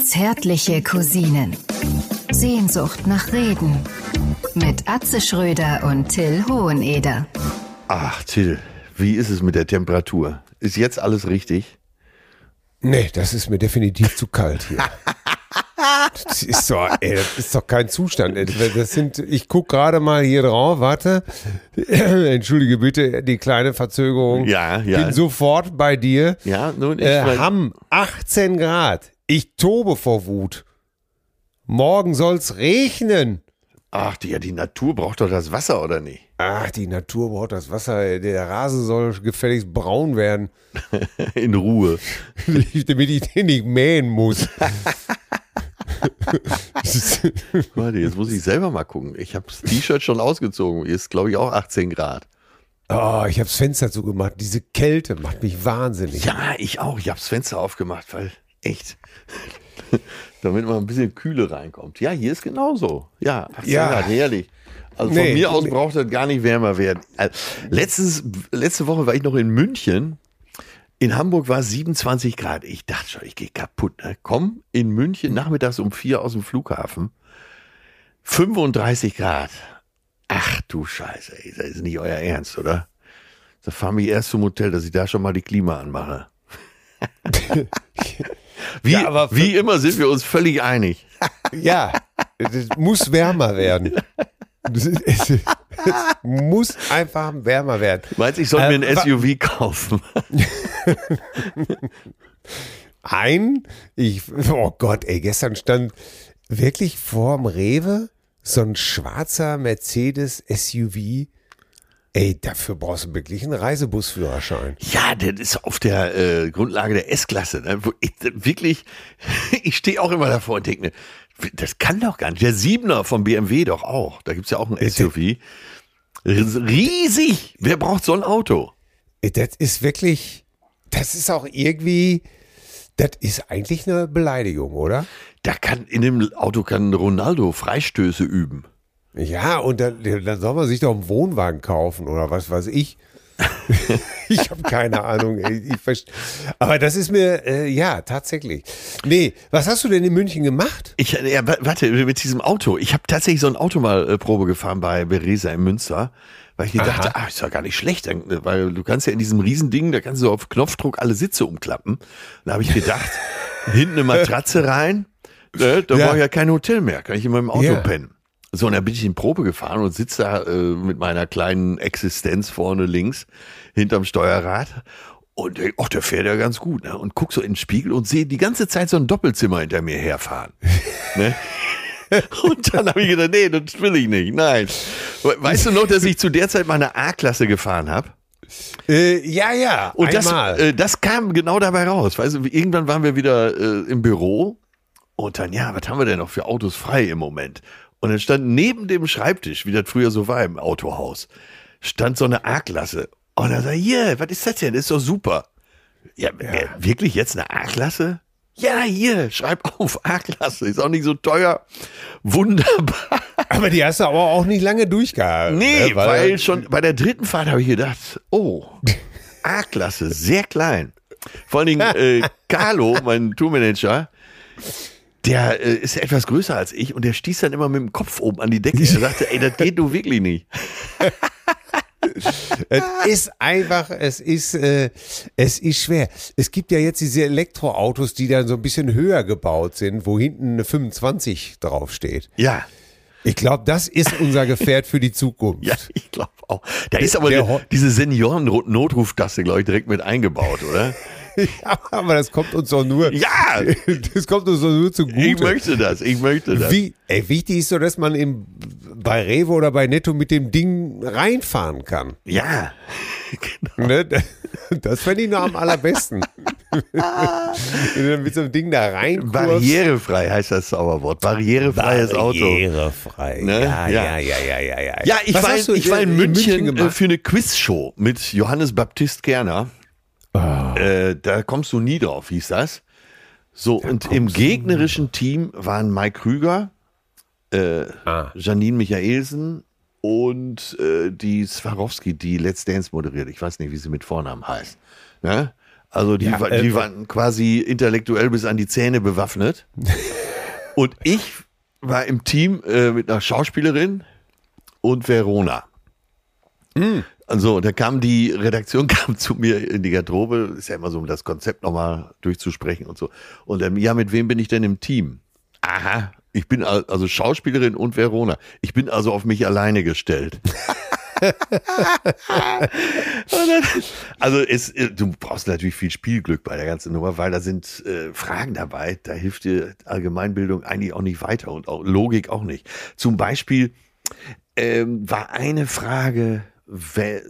Zärtliche Cousinen. Sehnsucht nach Reden. Mit Atze Schröder und Till Hoheneder. Ach, Till, wie ist es mit der Temperatur? Ist jetzt alles richtig? Nee, das ist mir definitiv zu kalt hier. Das ist doch, ey, das ist doch kein Zustand. Ey. Das sind, ich gucke gerade mal hier drauf, warte. Entschuldige bitte die kleine Verzögerung. Ja, ja. Bin sofort bei dir. Ja, nun, ich Äh, Hamm, 18 Grad. Ich tobe vor Wut. Morgen soll's regnen. Ach, die, ja, die Natur braucht doch das Wasser, oder nicht? Ach, die Natur braucht das Wasser. Der Rasen soll gefälligst braun werden, In Ruhe. damit ich den nicht mähen muss. Warte, jetzt muss ich selber mal gucken. Ich habe das T-Shirt schon ausgezogen. Ist, glaube ich, auch 18 Grad. Oh, ich hab's Fenster zugemacht. Diese Kälte macht mich wahnsinnig. Ja, ich auch. Ich habe das Fenster aufgemacht, weil echt. Damit mal ein bisschen Kühle reinkommt. Ja, hier ist genauso. Ja, 18 Ja. Grad, herrlich. Also von Nee, mir aus nee. braucht das gar nicht wärmer werden. Also, letztes, letzte Woche war ich noch in München. In Hamburg war es 27 Grad. Ich dachte schon, ich gehe kaputt. Ne? Komm in München nachmittags um vier aus dem Flughafen. 35 Grad. Ach du Scheiße, ey, das ist nicht euer Ernst, oder? Da fahren wir erst zum Hotel, dass ich da schon mal die Klima anmache. Wie, Ja, wie immer sind wir uns völlig einig. Ja, es muss wärmer werden. Es, muss einfach wärmer werden. Meinst du, ich soll Äh, mir ein wa- SUV kaufen? Ein, ich, oh Gott, ey, gestern stand wirklich vorm Rewe so ein schwarzer Mercedes SUV. Ey, dafür brauchst du wirklich einen Reisebusführerschein. Ja, das ist auf der äh, Grundlage der S-Klasse. Ne? Wirklich, ich stehe auch immer davor und denke mir, das kann doch gar nicht. Der Siebener vom BMW doch auch. Da gibt's ja auch ein SUV. Riesig. Wer braucht so ein Auto? Ey, Das ist wirklich, das ist auch irgendwie, das ist eigentlich eine Beleidigung, oder? Da kann in dem Auto kann Ronaldo Freistöße üben. Ja, und dann, dann soll man sich doch einen Wohnwagen kaufen oder was weiß ich. ich habe keine Ahnung. Aber das ist mir, äh, ja, tatsächlich. Nee, was hast du denn in München gemacht? Ich, ja, wa- warte, mit diesem Auto. Ich habe tatsächlich so ein Auto mal äh, Probe gefahren bei Beresa in Münster, weil ich mir dachte, ah, ist ja gar nicht schlecht, äh, weil du kannst ja in diesem Riesending, da kannst du auf Knopfdruck alle Sitze umklappen. Da habe ich gedacht, hinten eine Matratze rein, äh, da Ja. brauche ich ja kein Hotel mehr, kann ich in meinem Auto Ja. pennen. So, und dann bin ich in Probe gefahren und sitze da äh, mit meiner kleinen Existenz vorne links hinterm Steuerrad und denk, ach, der fährt ja ganz gut. Ne? Und guck so in den Spiegel und sehe die ganze Zeit so ein Doppelzimmer hinter mir herfahren. ne? Und dann habe ich gedacht, nee, das will ich nicht. Nein. We- Weißt du noch, dass ich zu der Zeit mal eine A-Klasse gefahren habe? Äh, ja, ja, Und das, einmal. äh, das kam genau dabei raus. Weißt du, irgendwann waren wir wieder äh, im Büro und dann, ja, was haben wir denn noch für Autos frei im Moment? Und dann stand neben dem Schreibtisch, wie das früher so war im Autohaus, stand so eine A-Klasse. Und dann sag ich, hier, was ist das denn? Das ist doch super. Ja, äh, wirklich jetzt eine A-Klasse? Ja, hier, schreib auf, A-Klasse. Ist auch nicht so teuer. Wunderbar. Aber die hast du aber auch nicht lange durchgehalten. Nee, ne, weil, schon bei der dritten Fahrt habe ich gedacht, oh, A-Klasse, sehr klein. Vor allen Dingen äh, Carlo, mein Tourmanager, der äh, ist etwas größer als ich und der stieß dann immer mit dem Kopf oben an die Decke. Er sagte, ey, das geht du wirklich nicht. Es ist einfach, es ist, äh, es ist schwer. Es gibt ja jetzt diese Elektroautos, die dann so ein bisschen höher gebaut sind, wo hinten eine 25 draufsteht. Ja, Ich glaube, das ist unser Gefährt für die Zukunft. ja, ich glaube auch. Da ist aber der die- diese Senioren-Notruftaste, glaube ich, direkt mit eingebaut, oder? Ja, aber das kommt uns doch nur, Ja, das kommt uns doch nur zugute. ich möchte das, ich möchte das. Wie, ey, wichtig ist so, dass man im, bei Rewe oder bei Netto mit dem Ding reinfahren kann. Ja, genau. Ne? Das fände ich noch am allerbesten. Wenn du mit so einem Ding da rein Barrierefrei heißt das Zauberwort. Barrierefreies Auto. Barrierefrei. Ne? Ja, Ja. ja, ja, ja, ja, ja. Ja, ich Was war, in, ich war in in München, äh, für eine Quizshow mit Johannes Baptist Kerner. Ah. Äh, da kommst du nie drauf, hieß das. So, und im gegnerischen Team waren Mike Krüger, äh, Ah. Janine Michaelsen und äh, die Swarovski, die Let's Dance moderiert. Ich weiß nicht, wie sie mit Vornamen heißt. Ne? Also die, Ja, äh, die waren quasi intellektuell bis an die Zähne bewaffnet. und ich war im Team äh, mit einer Schauspielerin und Verona. Also, da kam die Redaktion kam zu mir in die Garderobe, ist ja immer so, um das Konzept nochmal durchzusprechen und so. Und ähm, ja, mit wem bin ich denn im Team? Aha, ich bin al- also Schauspielerin und Verona. Ich bin also auf mich alleine gestellt. Also es, du brauchst natürlich viel Spielglück bei der ganzen Nummer, weil da sind äh, Fragen dabei, da hilft dir Allgemeinbildung eigentlich auch nicht weiter und auch Logik auch nicht. Zum Beispiel ähm, war eine Frage,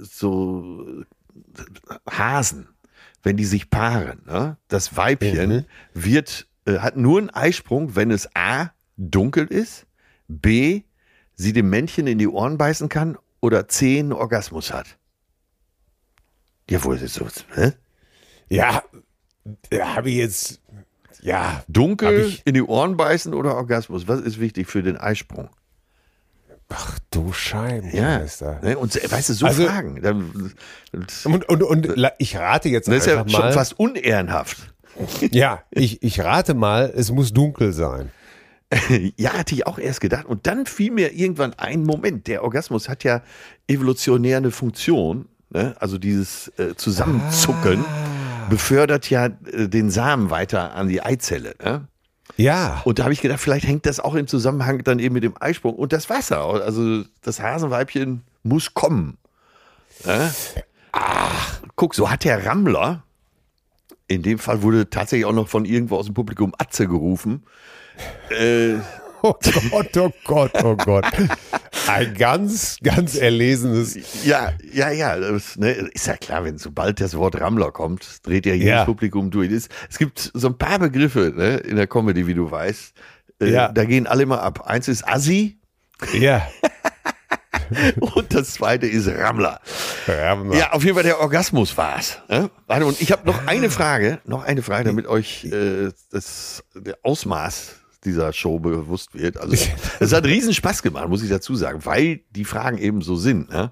so äh, Hasen, wenn die sich paaren, ne? das Weibchen wird, äh, hat nur einen Eisprung, wenn es A, dunkel ist, B, sie dem Männchen in die Ohren beißen kann oder C, einen Orgasmus hat. Ja, wo ist so? Hä? Ja, habe ich jetzt, ja, Dunkel, in die Ohren beißen oder Orgasmus? Was ist wichtig für den Eisprung? Ach du Scheiben. Ja, ne? und weißt du, so Also- Fragen. Dann- Das Und, und, und ich rate jetzt ist ja einfach schon mal. fast unehrenhaft. Ja, ich, ich rate mal, es muss dunkel sein. Ja, hatte ich auch erst gedacht. Und dann fiel mir irgendwann ein Moment. Der Orgasmus hat ja evolutionär eine Funktion. Ne? Also dieses äh, Zusammenzucken befördert ja äh, den Samen weiter an die Eizelle. Ne? Ja. Und da habe ich gedacht, vielleicht hängt das auch im Zusammenhang dann eben mit dem Eisprung und das Wasser. Also das Hasenweibchen muss kommen. Ne? Ach, guck, so hat der Rammler, in dem Fall wurde tatsächlich auch noch von irgendwo aus dem Publikum Atze gerufen. Äh, Oh Gott, oh Gott, oh Gott. Ein ganz, ganz erlesenes. Ja, ja, ja. Das, ne, ist ja klar, wenn sobald das Wort Rammler kommt, dreht ja jedes Ja. Publikum durch. Es, es gibt so ein paar Begriffe ne, in der Comedy, wie du weißt. Äh, Ja. Da gehen alle mal ab. Eins ist Assi Ja. und das zweite ist Rammler. Ja. Ja, auf jeden Fall der Orgasmus war's. Ne? Warte, und ich habe noch eine Frage, noch eine Frage, damit euch äh, das der Ausmaß dieser Show bewusst wird. Also es hat riesen Spaß gemacht, muss ich dazu sagen, weil die Fragen eben so sind. Ne?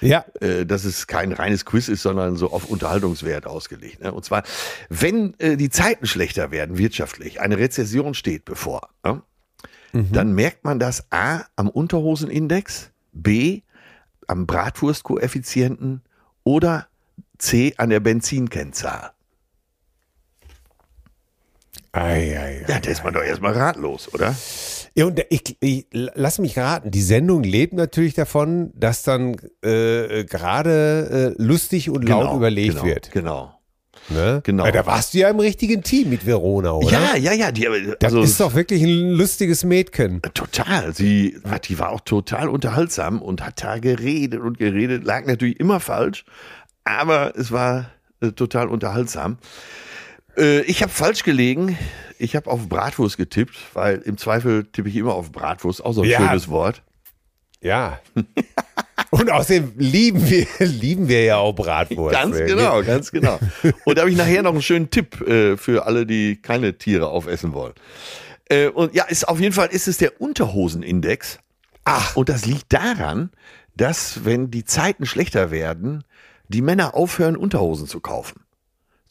Ja. äh, dass es kein reines Quiz ist, sondern so auf Unterhaltungswert ausgelegt. Ne? Und zwar, wenn äh, die Zeiten schlechter werden wirtschaftlich, eine Rezession steht bevor, ne? dann merkt man das A am Unterhosenindex, B am Bratwurstkoeffizienten oder C an der Benzinkennzahl. Ei, ei, Ja, da ist man doch erstmal ratlos, oder? Ja, und ich, ich lass mich raten, die Sendung lebt natürlich davon, dass dann äh, gerade äh, lustig und laut überlegt genau, wird. Genau. Ne? genau. Weil da warst du ja im richtigen Team mit Verona, oder? Ja, ja, ja. Die, Das also, ist doch wirklich ein lustiges Mädchen. Total. Sie, die war auch total unterhaltsam und hat da geredet und geredet. Lag natürlich immer falsch, aber es war äh, total unterhaltsam. Äh, ich habe falsch gelegen. Ich habe auf Bratwurst getippt, weil im Zweifel tippe ich immer auf Bratwurst. Auch so ein Ja. schönes Wort. Ja. Und außerdem lieben wir, lieben wir ja auch Bratwurst. Ganz genau, ganz genau. Und da habe ich nachher noch einen schönen Tipp äh, für alle, die keine Tiere aufessen wollen. Äh, und ja, ist auf jeden Fall ist es der Unterhosenindex. Ach, und das liegt daran, dass wenn die Zeiten schlechter werden, die Männer aufhören Unterhosen zu kaufen.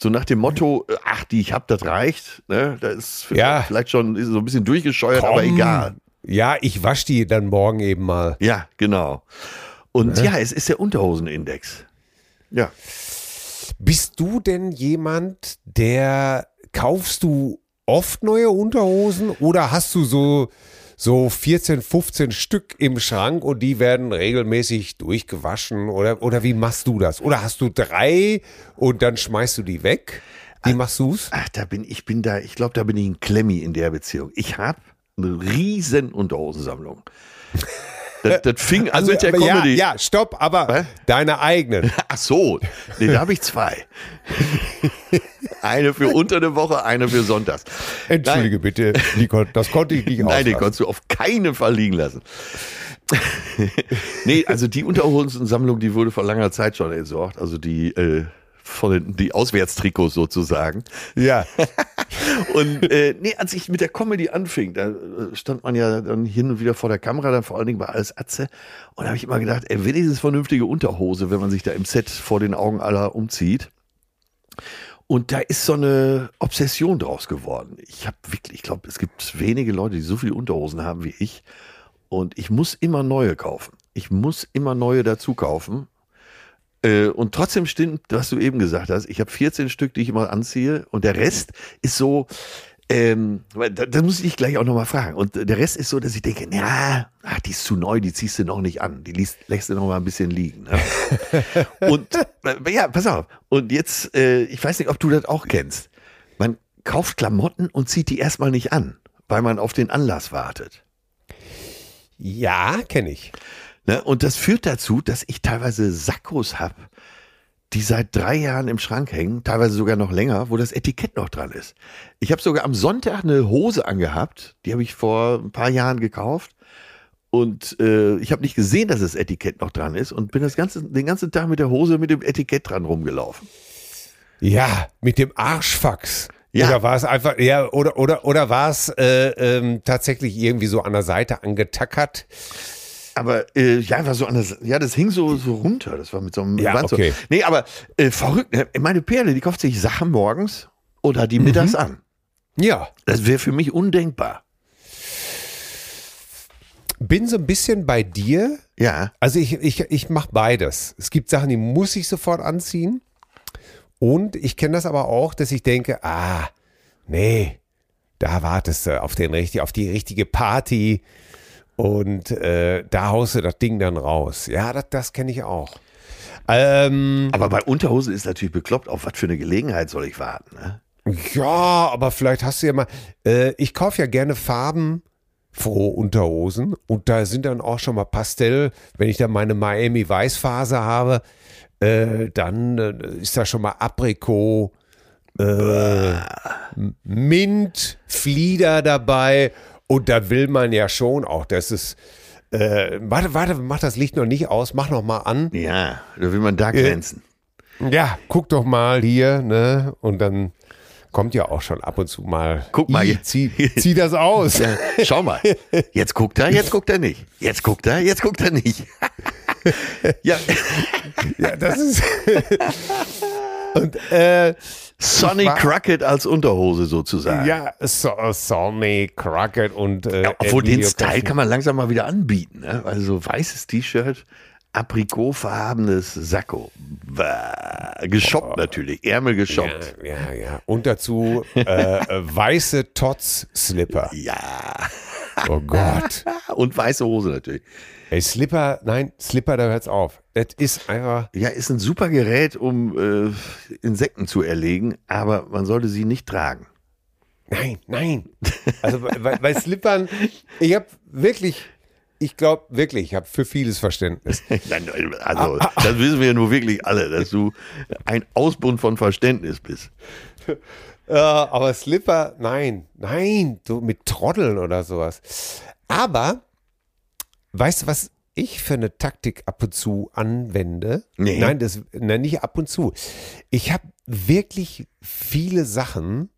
So nach dem Motto, äh, ach, die ich hab, das reicht. Ne? Da ist Ja. vielleicht schon so ein bisschen durchgescheuert, aber Komm. egal. Ja, ich wasch die dann morgen eben mal. Ja, genau. Und ja, es ist der Unterhosenindex. Ja. Bist du denn jemand, der kaufst du oft neue Unterhosen oder hast du so so 14, 15 Stück im Schrank und die werden regelmäßig durchgewaschen oder oder wie machst du das? Oder hast du drei und dann schmeißt du die weg? Wie machst du's? Ach, da bin ich bin da, ich glaube, da bin ich ein Klemmi in der Beziehung. Ich habe eine riesen Unterhosensammlung. Das, das fing an mit der aber ja, Comedy. ja, stopp, aber Hä? deine eigenen. Ach so, nee, da habe ich zwei. eine für unter der Woche, eine für Sonntags. Entschuldige bitte, Nicole, das konnte ich nicht Nein, den auslassen. konntest du auf keinen Fall liegen lassen. nee, also die Unterhosensammlung, die wurde vor langer Zeit schon entsorgt. Also die, äh, von den, die Auswärtstrikots sozusagen. Ja. Und äh, nee, als ich mit der Comedy anfing, da äh, stand man ja dann hin und wieder vor der Kamera, dann vor allen Dingen bei alles Atze. Und da habe ich immer gedacht, ey, wenigstens vernünftige Unterhose, wenn man sich da im Set vor den Augen aller umzieht. Und da ist so eine Obsession draus geworden. Ich habe wirklich, ich glaube, es gibt wenige Leute, die so viele Unterhosen haben wie ich. Und ich muss immer neue kaufen. Ich muss immer neue dazu kaufen. Äh, und trotzdem stimmt, was du eben gesagt hast. Ich habe 14 Stück, die ich immer anziehe. Und der Rest ist so, ähm, da, das muss ich gleich auch nochmal fragen. Und der Rest ist so, dass ich denke, ja, ach, die ist zu neu, die ziehst du noch nicht an. Die liest, lässt du noch mal ein bisschen liegen. Ne? und äh, ja, pass auf. Und jetzt, äh, ich weiß nicht, ob du das auch kennst. Man kauft Klamotten und zieht die erstmal nicht an, weil man auf den Anlass wartet. Ja, kenne ich. Ne? Und das führt dazu, dass ich teilweise Sakkos habe, die seit drei Jahren im Schrank hängen, teilweise sogar noch länger, wo das Etikett noch dran ist. Ich habe sogar am Sonntag eine Hose angehabt, die habe ich vor ein paar Jahren gekauft. Und äh, ich habe nicht gesehen, dass das Etikett noch dran ist und bin das ganze, den ganzen Tag mit der Hose mit dem Etikett dran rumgelaufen. Ja, mit dem Arschfax. Ja. Oder war es einfach, ja, oder, oder, oder war es äh, ähm, tatsächlich irgendwie so an der Seite angetackert? Aber äh, ja, einfach so anders. Ja, das hing so, so runter. Das war mit so einem Ja, Band so. okay. Nee, aber äh, verrückt. ne? Meine Perle, die kauft sich Sachen morgens oder die mittags an. Ja. Das wäre für mich undenkbar. Bin so ein bisschen bei dir. Ja. Also ich, ich, ich mache beides. Es gibt Sachen, die muss ich sofort anziehen. Und ich kenne das aber auch, dass ich denke, ah, nee, da wartest du auf, den, auf die richtige Party und äh, da haust du das Ding dann raus. Ja, das, das kenne ich auch. Ähm, Aber bei Unterhosen ist natürlich bekloppt, auf was für eine Gelegenheit soll ich warten. Ne? Ja, aber vielleicht hast du ja mal. Äh, ich kaufe ja gerne Farben frohe Unterhosen und da sind dann auch schon mal Pastell. Wenn ich dann meine Miami Weißphase habe, äh, dann äh, ist da schon mal Aprikot, äh, Mint, Flieder dabei und da will man ja schon auch, dass es. Äh, warte, warte, mach das Licht noch nicht aus, mach noch mal an. Ja, da will man da glänzen. Ja, guck doch mal hier, ne? Und dann kommt ja auch schon ab und zu mal. Guck mal hier. Zieh, zieh das aus. Ja, schau mal. Jetzt guckt er, jetzt guckt er nicht. Jetzt guckt er, jetzt guckt er nicht. ja, Ja, das ist. und äh, Sonny Crockett als Unterhose sozusagen. ja, so, Sonny Crockett und. Äh, Ja, obwohl den Emilio Style Kaufmann. kann man langsam mal wieder anbieten. Ne? Also so weißes T-Shirt, aprikotfarbenes Sakko. Bah, Geshoppt natürlich, Ärmel geshoppt. Ja, ja, ja. Und dazu äh, äh, weiße Tots-Slipper. Ja. Oh Gott. Und weiße Hose natürlich. Ey, Slipper, nein, Slipper, da hört's auf. Das ist einfach. Ja, ist ein super Gerät, um äh, Insekten zu erlegen, aber man sollte sie nicht tragen. Nein, nein. Also bei, bei- Slippern, ich habe wirklich, ich glaube wirklich, ich habe für vieles Verständnis. Nein, Also, das wissen wir ja nur wirklich alle, dass du ein Ausbund von Verständnis bist. Aber Slipper, nein, nein, so mit Trotteln oder sowas. Aber, weißt du, was ich für eine Taktik ab und zu anwende? Nee. Nein, das, nein, nicht ab und zu. Ich habe wirklich viele Sachen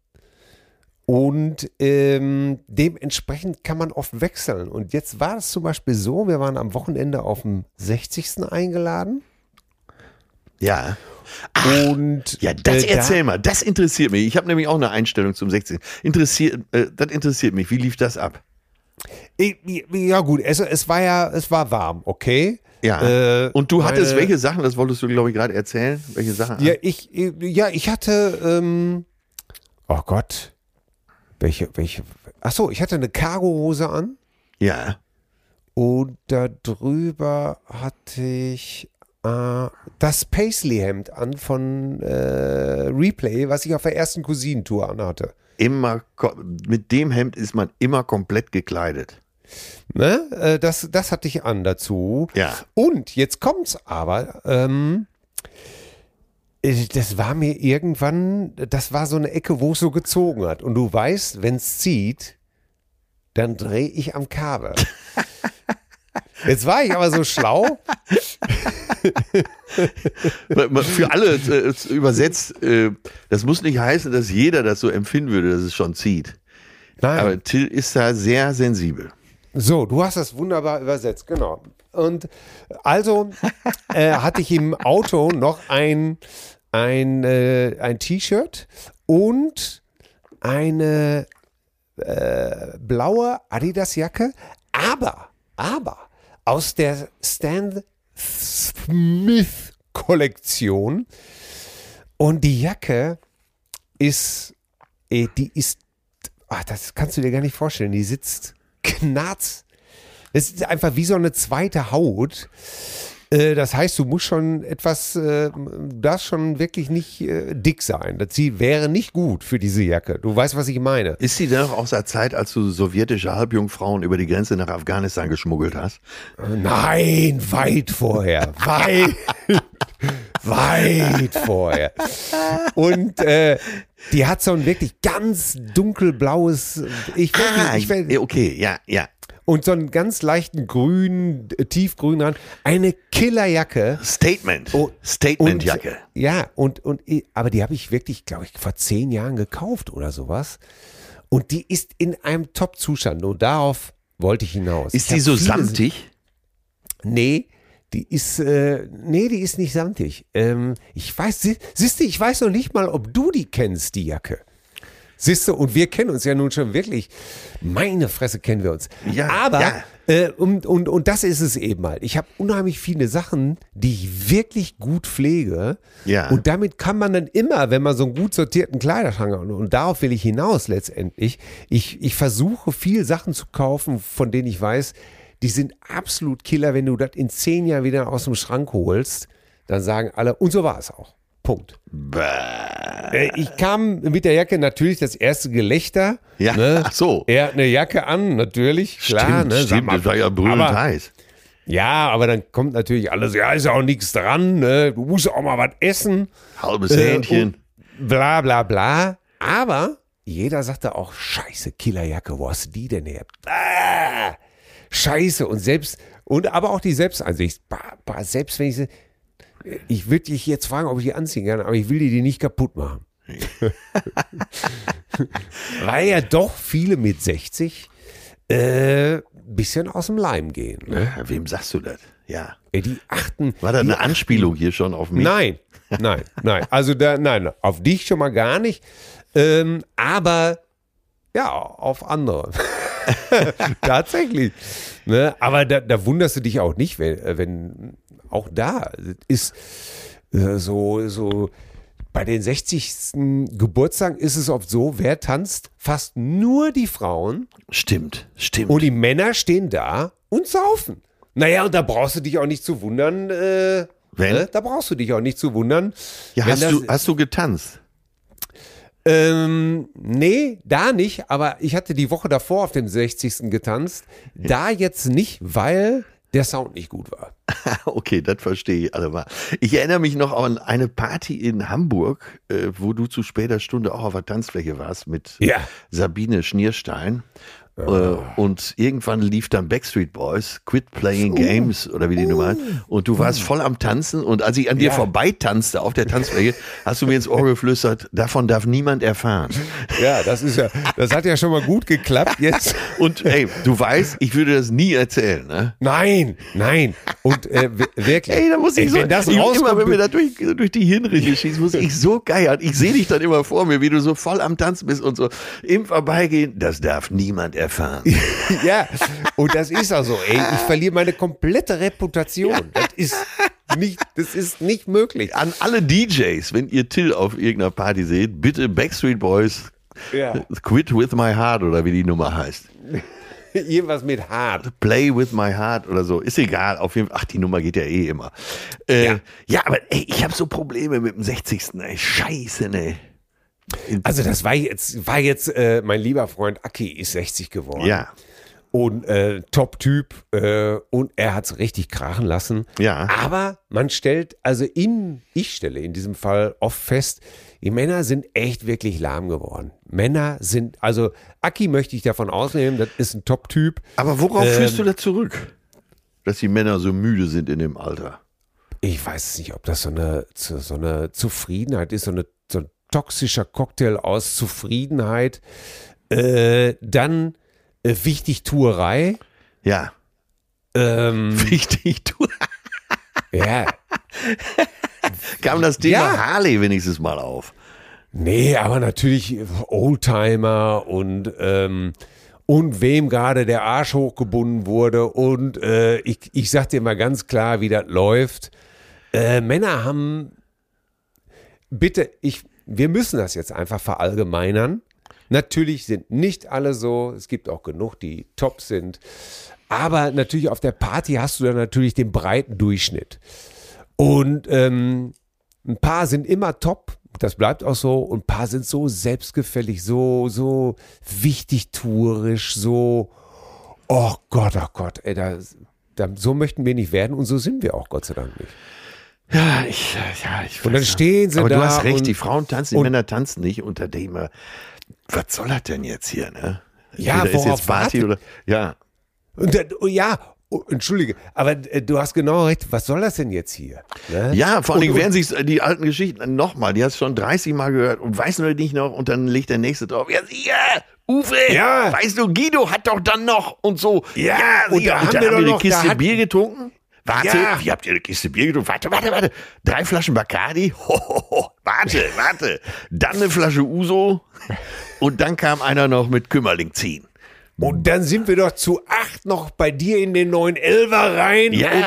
und ähm, dementsprechend kann man oft wechseln. Und jetzt war es zum Beispiel so, wir waren am Wochenende auf dem 60. eingeladen. Ja. Und Ja, das äh, da- erzähl mal, das interessiert mich. Ich habe nämlich auch eine Einstellung zum 16. Interessiert, äh, das interessiert mich. Wie lief das ab? Ja gut, es, es war ja, es war warm, okay. Ja. Äh, Und du hattest meine- welche Sachen, das wolltest du, glaube ich, gerade erzählen? Welche Sachen? Ja, ich, ja, ich hatte, ähm, oh Gott, welche, welche, ach so, ich hatte eine Cargohose an ja. und da drüber hatte ich äh, das Paisley-Hemd an von äh, Replay, was ich auf der ersten Cousinentour anhatte. Immer, mit dem Hemd ist man immer komplett gekleidet. Ne? Äh, das, das hatte ich an dazu. Ja. Und jetzt kommt's aber, ähm, äh, das war mir irgendwann, das war so eine Ecke, wo es so gezogen hat. Und du weißt, wenn es zieht, dann drehe ich am Kabel. Jetzt war ich aber so schlau. Für alle äh, übersetzt, äh, das muss nicht heißen, dass jeder das so empfinden würde, dass es schon zieht. Nein. Aber Till ist da sehr sensibel. So, du hast das wunderbar übersetzt, genau. Und also äh, hatte ich im Auto noch ein, ein, äh, ein T-Shirt und eine äh, blaue Adidas-Jacke, aber, aber aus der Stan Smith-Kollektion. Und die Jacke ist, eh, die ist, ach, das kannst du dir gar nicht vorstellen, die sitzt knarz. Es ist einfach wie so eine zweite Haut. Äh, Das heißt, du musst schon etwas, äh, darfst schon wirklich nicht äh, dick sein. Das sie wäre nicht gut für diese Jacke. Du weißt, was ich meine. Ist die denn noch aus der Zeit, als du sowjetische Halbjungfrauen über die Grenze nach Afghanistan geschmuggelt hast? Nein, weit vorher. Weit, weit vorher. Und äh, die hat so ein wirklich ganz dunkelblaues, ich Ah, ich will, okay, ja, ja. Und so einen ganz leichten grün, äh, tiefgrün Rand. Eine Killerjacke. Statement. Oh, Statementjacke. Ja, und, und, aber die habe ich wirklich, glaube ich, vor zehn Jahren gekauft oder sowas. Und die ist in einem Top-Zustand. Und darauf wollte ich hinaus. Ist Ich die so samtig? Nee, die ist, äh, nee, die ist nicht samtig. Ähm, ich weiß, sie- siehst du, ich weiß noch nicht mal, ob du die kennst, die Jacke. Siehst du, und wir kennen uns ja nun schon wirklich. Meine Fresse kennen wir uns. Ja, Aber, ja. Äh, und, und, und das ist es eben halt. Ich habe unheimlich viele Sachen, die ich wirklich gut pflege. Ja. Und damit kann man dann immer, wenn man so einen gut sortierten Kleiderschrank hat, und, und darauf will ich hinaus letztendlich, ich, ich versuche viel Sachen zu kaufen, von denen ich weiß, die sind absolut Killer, wenn du das in zehn Jahren wieder aus dem Schrank holst, dann sagen alle, und so war es auch. Punkt. Äh, Ich kam mit der Jacke natürlich das erste Gelächter. Ja, ne? ach so. Er hat eine Jacke an, natürlich. Klar, stimmt, ne? Stimmt. Das war ja brüllend aber- heiß. Ja, aber dann kommt natürlich alles, ja, ist ja auch nichts dran, ne? Du musst auch mal was essen. Halbes Äh, Hähnchen. Bla bla bla. Aber jeder sagte auch, scheiße, Killerjacke, wo hast du die denn her? Ah, scheiße. Und selbst, und aber auch die bah, selbst wenn ich sie, ich würde dich jetzt fragen, ob ich die anziehen kann, aber ich will die, die nicht kaputt machen. Weil ja doch viele mit 60 äh, bisschen aus dem Leim gehen. Ne? Ja, Wem sagst du das? Ja. Ey, Die achten. War da eine Anspielung hier schon auf mich? Nein, nein, nein. Also da, nein, auf dich schon mal gar nicht. Ähm, aber ja, auf andere. Tatsächlich. Ne? Aber da, da wunderst du dich auch nicht, wenn, äh, wenn auch da ist äh, so, so bei den 60. Geburtstagen ist es oft so, wer tanzt? Fast nur die Frauen Stimmt, stimmt. und die Männer stehen da und saufen. Naja, und da brauchst du dich auch nicht zu wundern. Äh, Wenn? Ne? Da brauchst du dich auch nicht zu wundern. ja, hast, das- du, hast du getanzt? Ähm, nee, da nicht, aber ich hatte die Woche davor auf dem 60. getanzt. Da jetzt nicht, weil der Sound nicht gut war. Okay, das verstehe ich allemal. Ich erinnere mich noch an eine Party in Hamburg, äh, wo du zu später Stunde auch auf der Tanzfläche warst mit Ja. Sabine Schnierstein. Äh, und irgendwann lief dann Backstreet Boys, Quit Playing Games oder wie die Nummer heißt. Und du warst voll am Tanzen und als ich an dir Ja. vorbeitanzte auf der Tanzfläche, hast du mir ins Ohr geflüstert, davon darf niemand erfahren. Ja, das ist ja, das hat ja schon mal gut geklappt jetzt. Und ey, du weißt, ich würde das nie erzählen, ne? Nein, nein. Und äh, wirklich. Ey, da muss ich Ey, so, wenn das ich, immer rauskommt, wenn wir da durch, durch die Hirnrinde schießen, muss ich so geil. Ich sehe dich dann immer vor mir, wie du so voll am Tanzen bist und so im Vorbeigehen. Das darf niemand erfahren. Ja, und das ist also, ey, ich verliere meine komplette Reputation. Das ist nicht, das ist nicht möglich. An alle DJs, wenn ihr Till auf irgendeiner Party seht, bitte Backstreet Boys, Ja. Quit with my heart oder wie die Nummer heißt. Irgendwas mit hart. Play with my heart oder so. Ist egal, auf jeden Fall. Ach, die Nummer geht ja eh immer. Äh, ja. Ja. aber ey, ich habe so Probleme mit dem 60. Ey, scheiße, ne. Also das war jetzt, war jetzt, äh, mein lieber Freund Aki ist 60 geworden. Ja. Und äh, Top-Typ äh, und er hat es richtig krachen lassen. Ja. Aber man stellt, also in, ich stelle in diesem Fall oft fest, die Männer sind echt wirklich lahm geworden. Männer sind, also Aki möchte ich davon ausnehmen, das ist ein Top-Typ. Aber worauf Ähm, führst du da zurück? Dass die Männer so müde sind in dem Alter. Ich weiß nicht, ob das so eine, so eine Zufriedenheit ist, so, eine, toxischer Cocktail aus Zufriedenheit. Äh, dann äh, Wichtigtuerei. Ja. Ähm, Wichtig, du. ja. kam das Thema Ja. Harley wenigstens mal auf. Nee, aber natürlich Oldtimer und, ähm, und wem gerade der Arsch hochgebunden wurde. Und äh, ich, ich sag dir mal ganz klar, wie das läuft. Äh, Männer haben, bitte, ich, wir müssen das jetzt einfach verallgemeinern. Natürlich sind nicht alle so. Es gibt auch genug, die top sind. Aber natürlich auf der Party hast du dann natürlich den breiten Durchschnitt. Und ähm, ein paar sind immer top, das bleibt auch so. Und ein paar sind so selbstgefällig, so, so wichtigtuerisch, so, oh Gott, oh Gott, ey, da, da, so möchten wir nicht werden und so sind wir auch, Gott sei Dank nicht. Ja, ich, ja, ich Und dann stehen sie Aber da du hast recht, und- die Frauen tanzen, die und- Männer tanzen nicht unter dem, äh, was soll das denn jetzt hier, ne? Ja, Entweder ist worauf jetzt Party oder, ja, Und dann, oh, ja, oh, entschuldige, aber äh, du hast genau recht, was soll das denn jetzt hier? Ne? Ja, vor allen Und- Dingen und- werden sich die alten Geschichten nochmal, die hast du schon 30 Mal gehört und weißt du nicht noch und dann legt der nächste drauf. Ja, sicher, Uwe, Ja. weißt du, Guido hat doch dann noch und so. Ja, sicher. und da haben dann wir doch eine noch- Kiste da hat- Bier getrunken. Warte, Ja. wie habt ihr eine Kiste Bier getrunken? Warte, warte, warte. Drei Flaschen Bacardi. Ho, ho, ho. Warte, warte. Dann eine Flasche Uso. Und dann kam einer noch mit Kümmerling ziehen. Und dann sind wir doch zu acht noch bei dir in den neuen Elfer rein. Ja. Und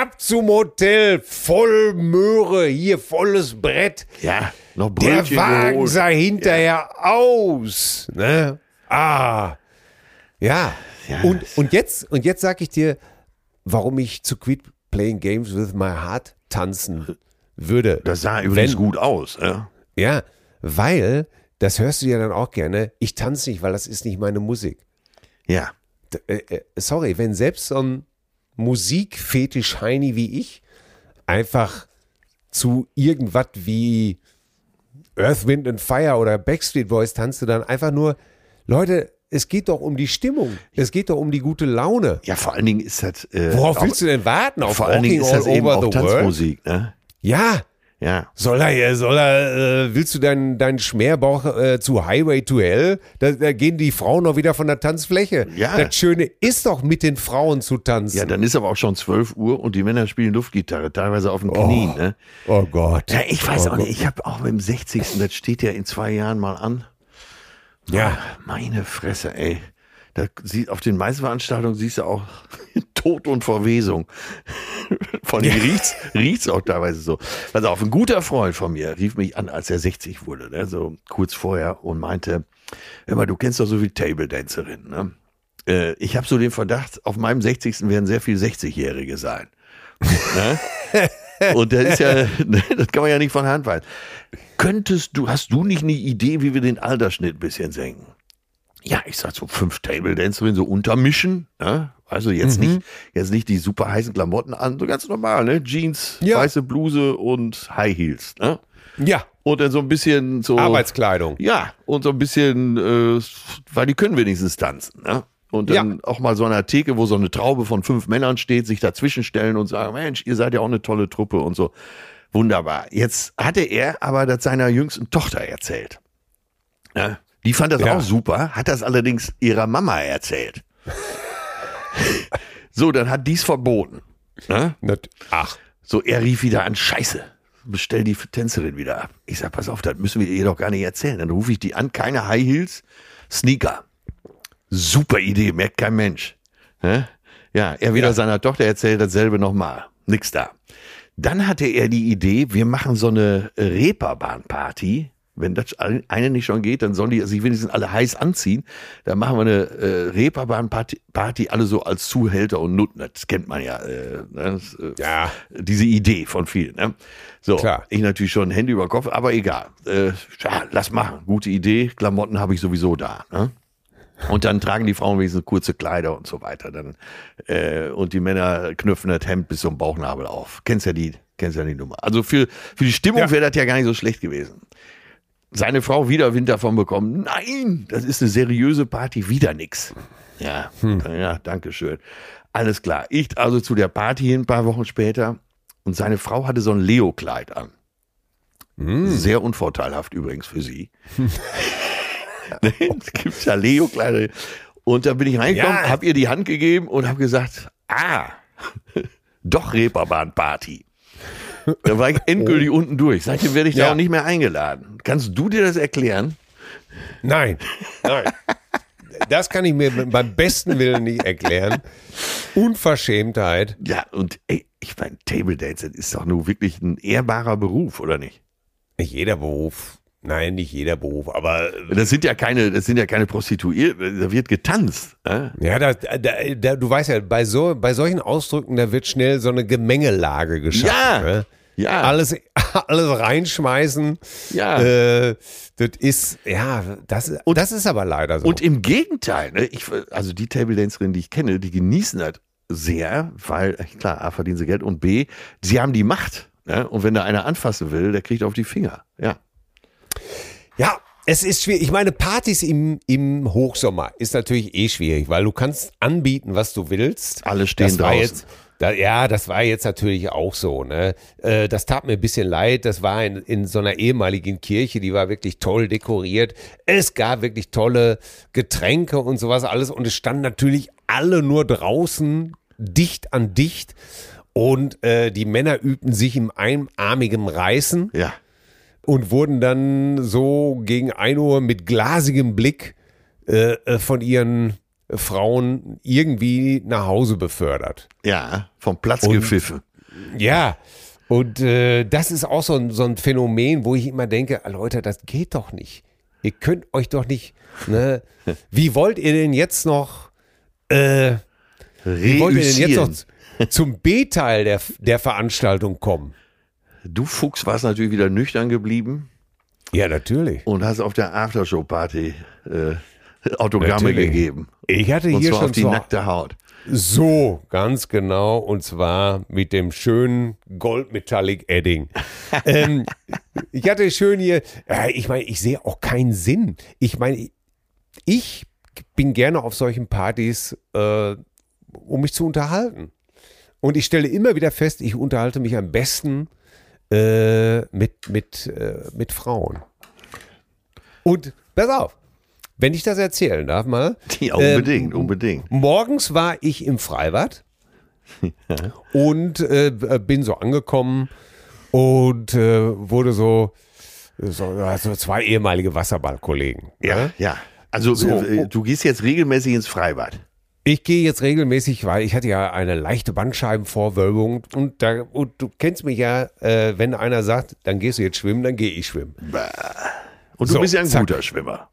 ab zum Hotel. Voll Möhre, hier volles Brett. Ja, noch Der Brötchen Wagen geholt. sah hinterher aus. Ne? Ah. Ja. Ja. Und, und jetzt, und jetzt sag ich dir, warum ich zu Quit Playing Games with My Heart tanzen würde. Das sah übrigens Wenn- gut aus. Ja. Ja, weil, das hörst du ja dann auch gerne, ich tanze nicht, weil das ist nicht meine Musik. ja. Äh, äh, sorry, wenn selbst so ein Musikfetisch-Heini wie ich einfach zu irgendwas wie Earth, Wind and Fire oder Backstreet Boys tanzt du dann einfach nur, Leute, es geht doch um die Stimmung, es geht doch um die gute Laune. Ja, vor allen Dingen ist das. Äh, Worauf willst du denn warten? Auf Vor allen Dingen ist das eben auch? Tanzmusik, ne? Ja, Ja. Soll er, soll er, äh, willst du deinen deinen Schmerbauch äh, zu Highway to Hell? Da, da gehen die Frauen noch wieder von der Tanzfläche. Ja. Das Schöne ist doch, mit den Frauen zu tanzen. Ja, dann ist aber auch schon 12 Uhr und die Männer spielen Luftgitarre, teilweise auf den Knien, ne? oh Gott. Ja, ich weiß oh auch nicht. Ich habe auch mit dem 60. Das steht ja in zwei Jahren mal an. Ja. Meine Fresse, ey. Da sieht, auf den meisten Veranstaltungen siehst du auch Tod und Verwesung. Von ja. riecht's, riecht's auch teilweise so. Also auf ein guter Freund von mir rief mich an, als er 60 wurde, ne, so kurz vorher und meinte, hör mal, du kennst doch so viel Table Dancerinnen, ne? Äh, ich habe so den Verdacht, auf meinem 60. werden sehr viel 60-Jährige sein. ne? Und das ist ja, ne, das kann man ja nicht von Hand weisen. Könntest du, hast du nicht eine Idee, wie wir den Altersschnitt ein bisschen senken? Ja, ich sag so fünf Table Dancerinnen so untermischen, ne? Also jetzt Mhm. nicht, jetzt nicht die super heißen Klamotten an, so ganz normal, ne? Jeans, Ja. weiße Bluse und High Heels, ne? Ja, Und dann so ein bisschen so. Arbeitskleidung. Ja, und so ein bisschen, äh, weil die können wenigstens tanzen, ne? Und dann Ja. auch mal so an Theke, wo so eine Traube von fünf Männern steht, sich dazwischen stellen und sagen, Mensch, ihr seid ja auch eine tolle Truppe und so. Wunderbar. Jetzt hatte er aber das seiner jüngsten Tochter erzählt. Ja, die fand das Ja. auch super, hat das allerdings ihrer Mama erzählt. so, dann hat dies verboten. Ne? Nat- Ach, So, er rief wieder an, scheiße, bestell die Tänzerin wieder ab. Ich sag, pass auf, das müssen wir ihr doch gar nicht erzählen. Dann rufe ich die an, keine High Heels, Sneaker. Super Idee, merkt kein Mensch. Ja, er wieder Ja. seiner Tochter erzählt dasselbe nochmal. Nix da. Dann hatte er die Idee, wir machen so eine Reeperbahn-Party. Wenn das eine nicht schon geht, dann sollen die sich wenigstens alle heiß anziehen. Dann machen wir eine äh, Reeperbahn-Party, Party, alle so als Zuhälter und Nutten. Das kennt man ja. Äh, ne? das, äh, Ja. Diese Idee von vielen. Ne? So, Klar. ich natürlich schon Hände über Kopf, aber egal. Äh, ja, lass machen. Gute Idee. Klamotten habe ich sowieso da. Ne? Und dann tragen die Frauen wenigstens kurze Kleider und so weiter. Dann, äh, und die Männer knüpfen das Hemd bis zum Bauchnabel auf. Kennst ja die, kennst ja die Nummer. Also für, für die Stimmung Ja. wäre das ja gar nicht so schlecht gewesen. Seine Frau wieder Wind davon bekommen. Nein, das ist eine seriöse Party, wieder nix. Ja, ja, danke schön. Alles klar. Ich also zu der Party hin, ein paar Wochen später. Und seine Frau hatte so ein Leo-Kleid an. Sehr unvorteilhaft übrigens für sie. Ne, es gibt ja Leo-Kleider. Und da bin ich reingekommen, Ja. hab ihr die Hand gegeben und habe gesagt, ah, doch Reeperbahn-Party. Da war ich endgültig unten durch. Seitdem werde ich da Ja. auch nicht mehr eingeladen. Kannst du dir das erklären? Nein, nein. Das kann ich mir beim besten Willen nicht erklären. Unverschämtheit. Ja, und ey, ich meine, Table Dance, das ist doch nur wirklich ein ehrbarer Beruf, oder? Nicht jeder Beruf. Nein, nicht jeder Beruf, aber Das sind ja keine, das sind ja keine Prostituierten, da wird getanzt. Äh? ja, da, da, da, du weißt ja, bei, so, bei solchen Ausdrücken, da wird schnell so eine Gemengelage geschaffen. Ja, ne? ja. Alles, alles reinschmeißen. Ja. Äh, das ist, ja, das, das ist aber leider so. Und im Gegenteil, ne, ich, also die Table Dancerinnen, die ich kenne, die genießen das sehr, weil, klar, A, verdienen sie Geld und B, sie haben die Macht. Ne? Und wenn da einer anfassen will, der kriegt auf die Finger. Ja. Ja, es ist schwierig. Ich meine, Partys im, im Hochsommer ist natürlich eh schwierig, weil du kannst anbieten, was du willst. Alle stehen das draußen. Jetzt, da, ja, das war jetzt natürlich auch so. Ne? Äh, das tat mir ein bisschen leid. Das war in, in so einer ehemaligen Kirche, die war wirklich toll dekoriert. Es gab wirklich tolle Getränke und sowas alles. Und es standen natürlich alle nur draußen, dicht an dicht. Und äh, die Männer übten sich im einarmigen Reißen Ja. Und wurden dann so gegen 1 Uhr mit glasigem Blick äh, äh, von ihren Frauen irgendwie nach Hause befördert. Ja, vom Platz Und- gepfiffen. Ja, und äh, das ist auch so ein, so ein Phänomen, wo ich immer denke, Leute, das geht doch nicht. Ihr könnt euch doch nicht, ne? Wie wollt ihr denn jetzt noch, äh, wie wollt ihr denn jetzt noch zum B-Teil der, der Veranstaltung kommen? Du Fuchs warst natürlich wieder nüchtern geblieben Ja, natürlich. und hast auf der Aftershow-Party äh, Autogramme Natürlich. gegeben. Ich hatte Und hier zwar schon auf die nackte Haut. So, ganz genau. Und zwar mit dem schönen Goldmetallic Edding. ähm, ich hatte schön hier, äh, ich meine, ich sehe auch keinen Sinn. Ich meine, ich bin gerne auf solchen Partys, äh, um mich zu unterhalten. Und ich stelle immer wieder fest, ich unterhalte mich am besten äh, mit, mit, äh, mit Frauen. Und pass auf, wenn ich das erzählen darf mal. Ja, unbedingt, unbedingt. Morgens war ich im Freibad und äh, bin so angekommen und äh, wurde so, so also zwei ehemalige Wasserballkollegen. Ja, ne? ja. Also So. äh, du gehst jetzt regelmäßig ins Freibad. Ich gehe jetzt regelmäßig, weil ich hatte ja eine leichte Bandscheibenvorwölbung und, da, und du kennst mich ja, äh, wenn einer sagt, dann gehst du jetzt schwimmen, dann gehe ich schwimmen. Und du So, bist ja ein zack. guter Schwimmer.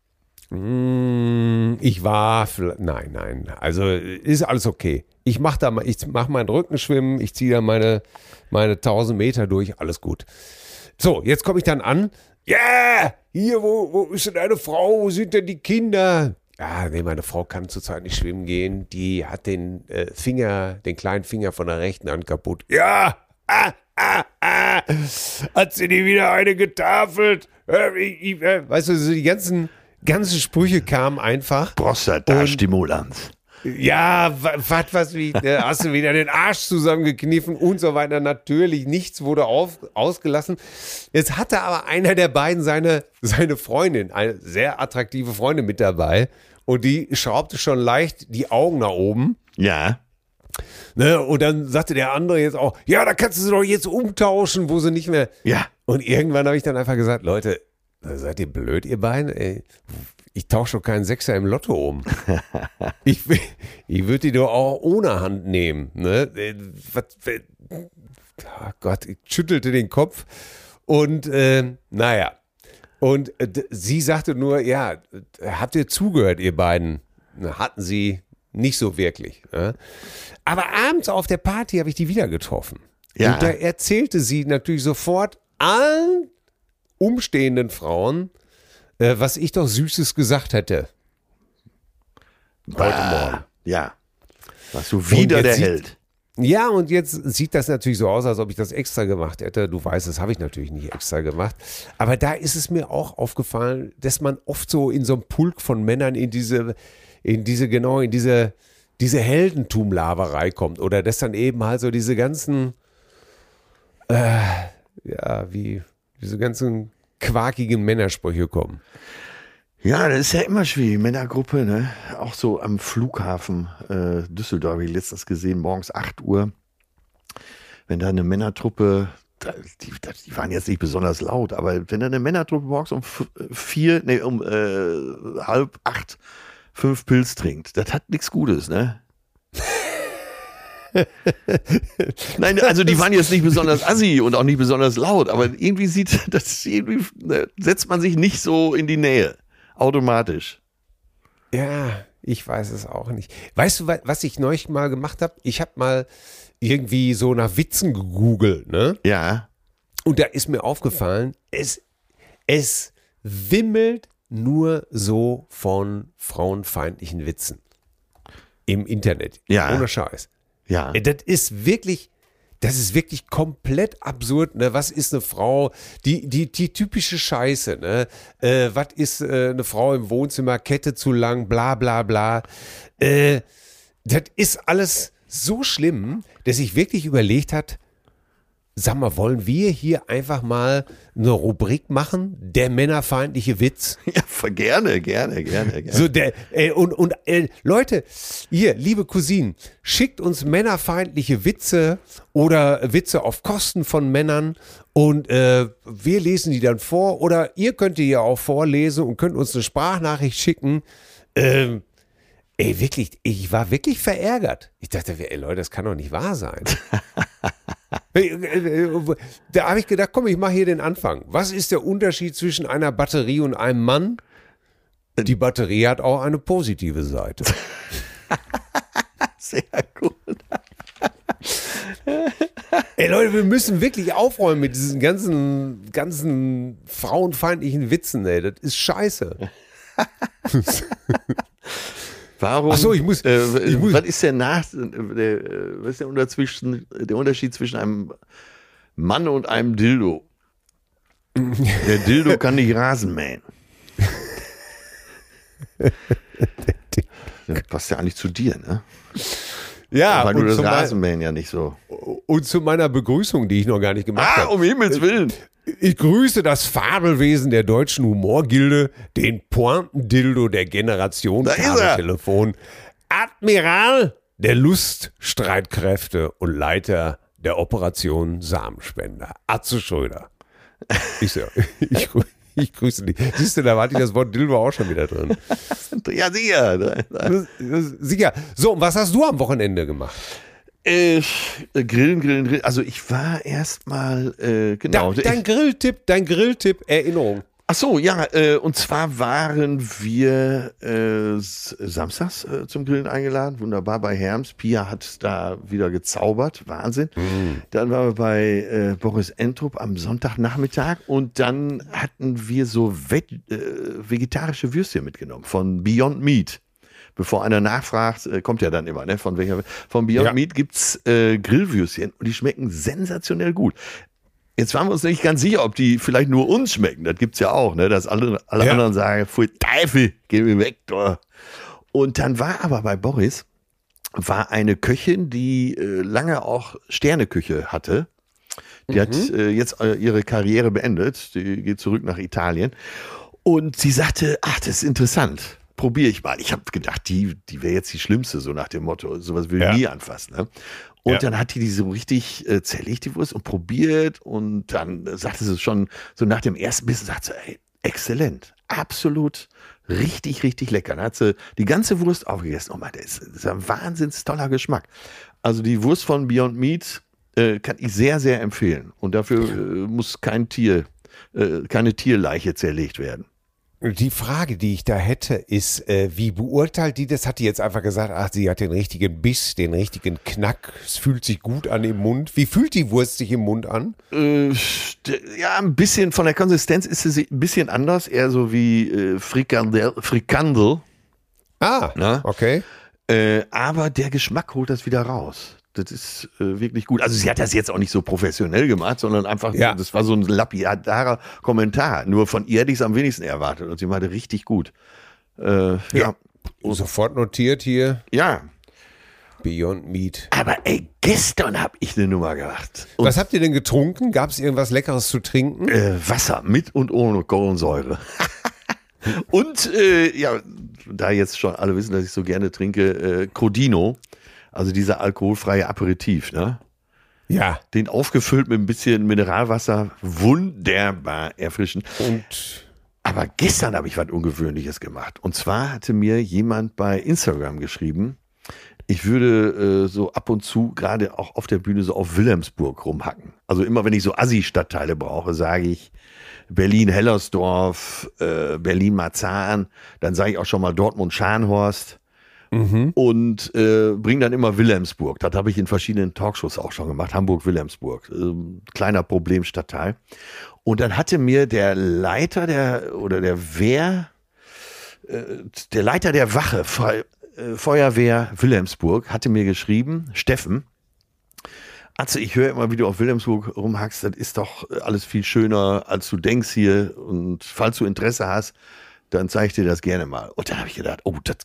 Mm, Ich war, nein, nein, also ist alles okay. Ich mache da mal, ich mache meinen Rückenschwimmen, ich ziehe da meine, meine 1000 Meter durch, alles gut. So, jetzt komme ich dann an. Ja, yeah, hier, wo, wo ist denn deine Frau? Wo sind denn die Kinder? Ja, nee, meine Frau kann zurzeit nicht schwimmen gehen. Die hat den äh, Finger, den kleinen Finger von der rechten Hand kaputt. Ja, ah, ah, ah. Hat sie die wieder eine getafelt? Weißt du, so die ganzen, ganzen Sprüche kamen einfach. Prostata-Stimulanz. Ja, was, was, wie, äh, hast du wieder den Arsch zusammengekniffen und so weiter. Natürlich, nichts wurde auf, ausgelassen. Jetzt hatte aber einer der beiden seine, seine Freundin, eine sehr attraktive Freundin mit dabei. Und die schraubte schon leicht die Augen nach oben. Ja. Ne? Und dann sagte der andere jetzt auch, ja, da kannst du sie doch jetzt umtauschen, wo sie nicht mehr. Ja. Und irgendwann habe ich dann einfach gesagt, Leute, seid ihr blöd, ihr beiden? Ey, ich tausche doch keinen Sechser im Lotto um. ich ich würde die doch auch ohne Hand nehmen. Ne? Äh, Was, oh Gott, ich schüttelte den Kopf. Und äh, naja. Und äh, sie sagte nur, ja, äh, habt ihr zugehört, ihr beiden? Hatten sie nicht so wirklich. Ne? Aber abends auf der Party habe ich die wieder getroffen. Ja. Und da erzählte sie natürlich sofort allen umstehenden Frauen, äh, was ich doch Süßes gesagt hätte. Heute Morgen. Ja. Warst du wieder der sieht- Held. Ja, und jetzt sieht das natürlich so aus, als ob ich das extra gemacht hätte. Du weißt, das habe ich natürlich nicht extra gemacht. Aber da ist es mir auch aufgefallen, dass man oft so in so einem Pulk von Männern in diese, in diese, genau, in diese, diese Heldentum-Laberei kommt. Oder dass dann eben halt so diese ganzen, äh, ja, wie, diese ganzen quakigen Männersprüche kommen. Ja, das ist ja immer schwierig. Männergruppe, ne? Auch so am Flughafen äh, Düsseldorf, habe ich letztens gesehen, morgens 8 Uhr. Wenn da eine Männertruppe die, die waren jetzt nicht besonders laut, aber wenn du eine Männertruppe morgens um vier, nee, um äh, halb acht fünf Pilz trinkt, das hat nichts Gutes, ne? Nein, also die waren jetzt nicht besonders assi und auch nicht besonders laut, aber irgendwie sieht das irgendwie ne, setzt man sich nicht so in die Nähe automatisch. Ja, ich weiß es auch nicht. Weißt du, wa- was ich neulich mal gemacht habe? Ich habe mal irgendwie so nach Witzen gegoogelt, ne? Ja, Und da ist mir aufgefallen, es, es wimmelt nur so von frauenfeindlichen Witzen. Im Internet. Ja. Ohne Scheiß. ja. Ey, Das ist wirklich, das ist wirklich komplett absurd. Ne? Was ist eine Frau? Die, die, die typische Scheiße. Ne? Äh, was ist äh, eine Frau im Wohnzimmer? Kette zu lang, bla bla bla. Äh, das ist alles so schlimm, dass ich wirklich überlegt hat, sag mal, wollen wir hier einfach mal eine Rubrik machen? Der männerfeindliche Witz. Ja, gerne, gerne, gerne, gerne. So der, äh, und und äh, Leute, hier, liebe Cousinen, schickt uns männerfeindliche Witze oder Witze auf Kosten von Männern und äh, wir lesen die dann vor oder ihr könnt die ja auch vorlesen und könnt uns eine Sprachnachricht schicken. Ähm, ey, wirklich, ich war wirklich verärgert. Ich dachte, ey Leute, das kann doch nicht wahr sein. Äh, äh, Da habe ich gedacht, komm, ich mache hier den Anfang. Was ist der Unterschied zwischen einer Batterie und einem Mann? Die Batterie hat auch eine positive Seite. Sehr gut. Ey Leute, wir müssen wirklich aufräumen mit diesen ganzen, ganzen frauenfeindlichen Witzen, ey. Das ist scheiße. Warum? Ach so, ich muss- Äh, ich muss- was ist der nach? Der, äh, was ist der, Unter zwischen, der Unterschied zwischen einem Mann und einem Dildo? Der Dildo kann nicht Rasen mähen. Das passt ja eigentlich zu dir, ne? Ja, Weil du das Rasenmähen ja nicht so. und zu meiner Begrüßung, die ich noch gar nicht gemacht Ah, habe. um Himmels Willen. Ich grüße das Fabelwesen der deutschen Humorgilde, den Pointendildo der Generation Da. Kabeltelefon, Admiral der Luststreitkräfte und Leiter der Operation Samenspender, Atze Schröder. Ich, so, ich, ich grüße dich. Siehst du, da war das Wort Dildo auch schon wieder drin. Ja, sicher. Sicher. So, und was hast du am Wochenende gemacht? Äh, grillen, grillen, grillen. Also ich war erstmal, äh, genau. Da, dein Grilltipp, dein Grilltipp, Erinnerung. Ach so, ja, äh, und zwar waren wir äh, samstags äh, zum Grillen eingeladen, wunderbar bei Herms. Pia hat da wieder gezaubert, Wahnsinn. Dann waren wir bei äh, Boris Entrup am Sonntagnachmittag und dann hatten wir so veg äh, vegetarische Würstchen mitgenommen von Beyond Meat. Bevor einer nachfragt, äh, kommt ja dann immer, ne? Von welcher von Beyond Ja. Meat gibt's äh, Grillwürstchen und die schmecken sensationell gut. Jetzt waren wir uns nicht ganz sicher, ob die vielleicht nur uns schmecken. Das gibt's ja auch, ne? Dass alle, alle Ja. anderen sagen, pfui Teufel, geh mir weg, du. Und dann war aber bei Boris, war eine Köchin, die äh, lange auch Sterneküche hatte. Die hat äh, jetzt äh, ihre Karriere beendet. Die geht zurück nach Italien. Und sie sagte, ach, das ist interessant. Probiere ich mal. Ich habe gedacht, die, die wäre jetzt die schlimmste, so nach dem Motto. Sowas will Ja. ich nie anfassen. Ne? Und Ja. dann hat die die so richtig äh, zerlegt, die Wurst, und probiert. Und dann sagte sie schon, so nach dem ersten Bissen, sagt sie, ey, exzellent. Absolut richtig, richtig lecker. Dann hat sie die ganze Wurst aufgegessen. Oh Mann, das ist, das ist ein wahnsinns toller Geschmack. Also die Wurst von Beyond Meat äh, kann ich sehr, sehr empfehlen. Und dafür äh, muss kein Tier, äh, keine Tierleiche zerlegt werden. Die Frage, die ich da hätte, ist, äh, wie beurteilt die das? Hat die jetzt einfach gesagt, ach, sie hat den richtigen Biss, den richtigen Knack, es fühlt sich gut an im Mund. Wie fühlt die Wurst sich im Mund an? Äh, ja, ein bisschen von der Konsistenz ist sie ein bisschen anders, eher so wie äh, Frikandel, Frikandel. Ah, Na? okay. Äh, aber der Geschmack holt das wieder raus. Das ist äh, wirklich gut. Also sie hat das jetzt auch nicht so professionell gemacht, sondern einfach, Ja. das war so ein lapidarer Kommentar. Nur von ihr hätte ich es am wenigsten erwartet und sie meinte richtig gut. Äh, ja. Sofort notiert hier, ja. Beyond Meat. Aber ey, gestern habe ich eine Nummer gemacht. Und, Was habt ihr denn getrunken? Gab es irgendwas Leckeres zu trinken? äh, Wasser mit und ohne Kohlensäure. und äh, ja, da jetzt schon alle wissen, dass ich so gerne trinke, äh, Crodino, also dieser alkoholfreie Aperitif, ne? Ja. Den aufgefüllt mit ein bisschen Mineralwasser. Wunderbar erfrischend. Und Aber gestern habe ich was Ungewöhnliches gemacht. Und zwar hatte mir jemand bei Instagram geschrieben, ich würde äh, so ab und zu gerade auch auf der Bühne so auf Wilhelmsburg rumhacken. Also immer wenn ich so Assi-Stadtteile brauche, sage ich Berlin-Hellersdorf, äh, Berlin-Marzahn, dann sage ich auch schon mal Dortmund-Scharnhorst und äh, bring dann immer Wilhelmsburg. Das habe ich in verschiedenen Talkshows auch schon gemacht. Hamburg-Wilhelmsburg. Ähm, kleiner Problemstadtteil. Und dann hatte mir der Leiter der oder der Wehr, äh, der Leiter der Wache, Fe äh, Feuerwehr Wilhelmsburg, hatte mir geschrieben, Steffen, Atze, ich höre immer, wie du auf Wilhelmsburg rumhackst, das ist doch alles viel schöner, als du denkst hier. Und falls du Interesse hast, dann zeige ich dir das gerne mal. Und dann habe ich gedacht, oh, das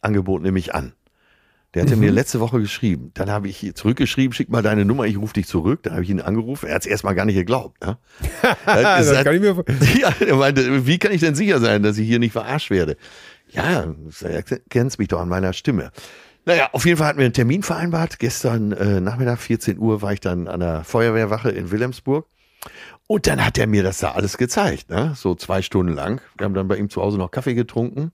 Angebot nehme ich an. Der hatte mir letzte Woche geschrieben. Dann habe ich zurückgeschrieben, schick mal deine Nummer, ich rufe dich zurück. Dann habe ich ihn angerufen. Er hat es erstmal gar nicht geglaubt. Ne? Hat das kann ich mir ja, er meinte, wie kann ich denn sicher sein, dass ich hier nicht verarscht werde? Ja, er kennt mich doch an meiner Stimme. Naja, auf jeden Fall hatten wir einen Termin vereinbart. Gestern äh, Nachmittag, 14 Uhr, war ich dann an der Feuerwehrwache in Wilhelmsburg. Und dann hat er mir das da alles gezeigt, ne? so zwei Stunden lang. Wir haben dann bei ihm zu Hause noch Kaffee getrunken.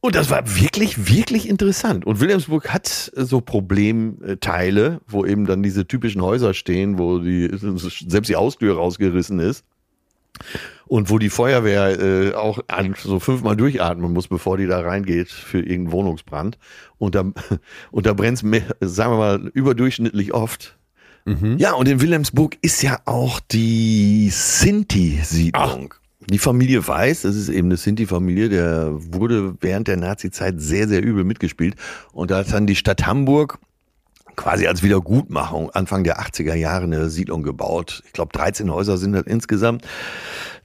Und das war wirklich, wirklich interessant. Und Wilhelmsburg hat so Problemteile, wo eben dann diese typischen Häuser stehen, wo die, selbst die Haustür rausgerissen ist. Und wo die Feuerwehr äh, auch an, so fünfmal durchatmen muss, bevor die da reingeht für irgendeinen Wohnungsbrand. Und da, und da brennt es, sagen wir mal, überdurchschnittlich oft. Ja, und in Wilhelmsburg ist ja auch die Sinti-Siedlung. Die Familie Weiß, das ist eben eine Sinti-Familie, der wurde während der Nazi-Zeit sehr, sehr übel mitgespielt. Und da hat dann die Stadt Hamburg quasi als Wiedergutmachung Anfang der 80er Jahre eine Siedlung gebaut. Ich glaube, 13 Häuser sind das insgesamt.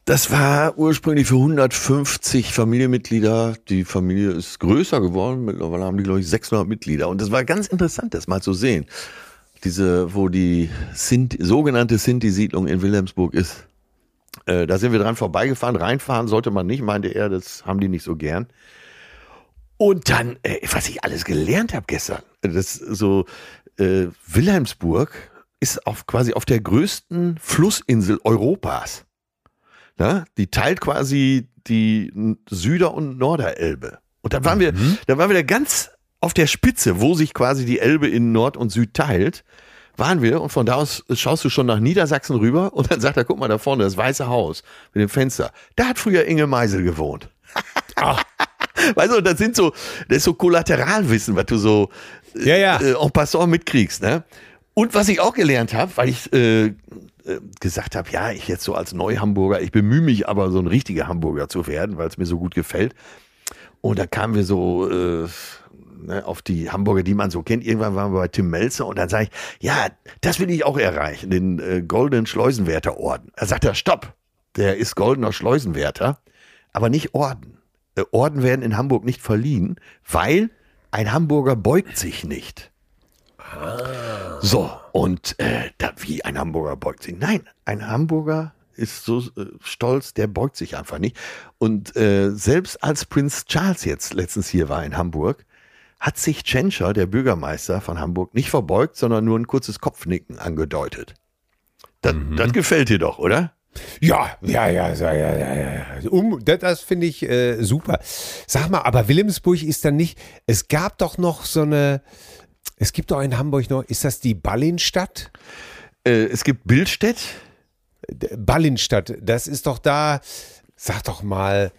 Das war ursprünglich für 150 Familienmitglieder. Die Familie ist größer geworden. Mittlerweile haben die, glaube ich, 600 Mitglieder. Und das war ganz interessant, das mal zu sehen. Diese, wo die Sinti, sogenannte Sinti-Siedlung in Wilhelmsburg ist. Äh, da sind wir dran vorbeigefahren. Reinfahren sollte man nicht, meinte er. Das haben die nicht so gern. Und dann, äh, was ich alles gelernt habe gestern, das so äh, Wilhelmsburg ist auf quasi auf der größten Flussinsel Europas. Ja, die teilt quasi die Süder- und Norderelbe. Und dann waren wir, da waren wir da ganz auf der Spitze, wo sich quasi die Elbe in Nord und Süd teilt, waren wir und von da aus schaust du schon nach Niedersachsen rüber und dann sagt er, guck mal da vorne, das Weiße Haus mit dem Fenster. Da hat früher Inge Meisel gewohnt. Weißt du, das sind so, das ist so Kollateralwissen, was du so Ja, ja. äh, en passant mitkriegst, ne? Und was ich auch gelernt habe, weil ich äh, äh, gesagt habe, ja, ich jetzt so als Neuhamburger, ich bemühe mich aber so ein richtiger Hamburger zu werden, weil es mir so gut gefällt. Und da kamen wir so äh, ne, auf die Hamburger, die man so kennt. Irgendwann waren wir bei Tim Melzer und dann sage ich, ja, das will ich auch erreichen, den äh, goldenen Schleusenwärterorden. Er sagt er, stopp, der ist goldener Schleusenwärter, aber nicht Orden. Äh, Orden werden in Hamburg nicht verliehen, weil ein Hamburger beugt sich nicht. So, und äh, da, wie ein Hamburger beugt sich. Nein, ein Hamburger ist so äh, stolz, der beugt sich einfach nicht. Und äh, selbst als Prinz Charles jetzt letztens hier war in Hamburg, hat sich Tschentscher, der Bürgermeister von Hamburg, nicht verbeugt, sondern nur ein kurzes Kopfnicken angedeutet. Das, das gefällt dir doch, oder? Ja, ja, ja, ja, ja, ja, ja. Um, das, das finde ich äh, super. Sag mal, aber Wilhelmsburg ist dann nicht, es gab doch noch so eine, es gibt doch in Hamburg noch, ist das die Ballinstadt? Äh, es gibt Bildstedt. Ballinstadt, das ist doch da, sag doch mal,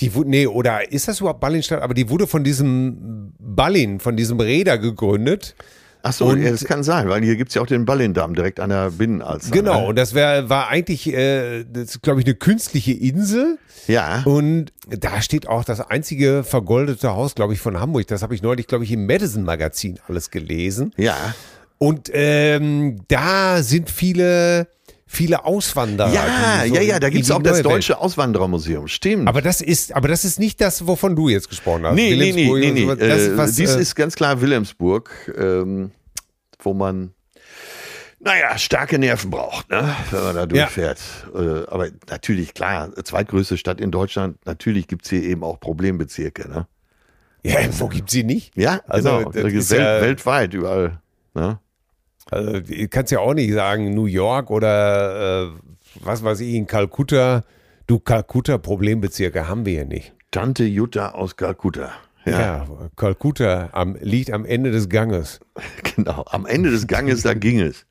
die wurde, nee, oder ist das überhaupt Ballinstadt? Aber die wurde von diesem Ballin, von diesem Räder gegründet. Ach so, Und- ja, das kann sein, weil hier gibt's ja auch den Ballindamm direkt an der Binnenalster. Genau, ne? und das wär, war eigentlich, äh, glaube ich, eine künstliche Insel. Ja. Und da steht auch das einzige vergoldete Haus, glaube ich, von Hamburg. Das habe ich neulich, glaube ich, im Madison-Magazin alles gelesen. Ja. Und ähm, da sind viele, viele Auswanderer. Ja, so ja, ja, da gibt's die auch das Welt- Deutsche Auswanderermuseum. Stimmt. Aber das ist, aber das ist nicht das, wovon du jetzt gesprochen hast. nee, nee, nee, nee, nee. so. Das Äh, ist was, dies äh, ist ganz klar Wilhelmsburg, ähm, wo man, naja, starke Nerven braucht, ne? wenn man da durchfährt. Äh, aber natürlich, klar, zweitgrößte Stadt in Deutschland, natürlich gibt's hier eben auch Problembezirke. Ne? ja, wo gibt's sie nicht? Ja, Also, genau. das Welt, ist ja- weltweit, überall. Ne? Also, du kannst ja auch nicht sagen, New York oder äh, was weiß ich, in Kalkutta. Du, Kalkutta, Problembezirke haben wir hier nicht. Tante Jutta aus Kalkutta. Ja, Ja, Kalkutta am, liegt am Ende des Ganges. genau. Am Ende des Ganges, da ging es.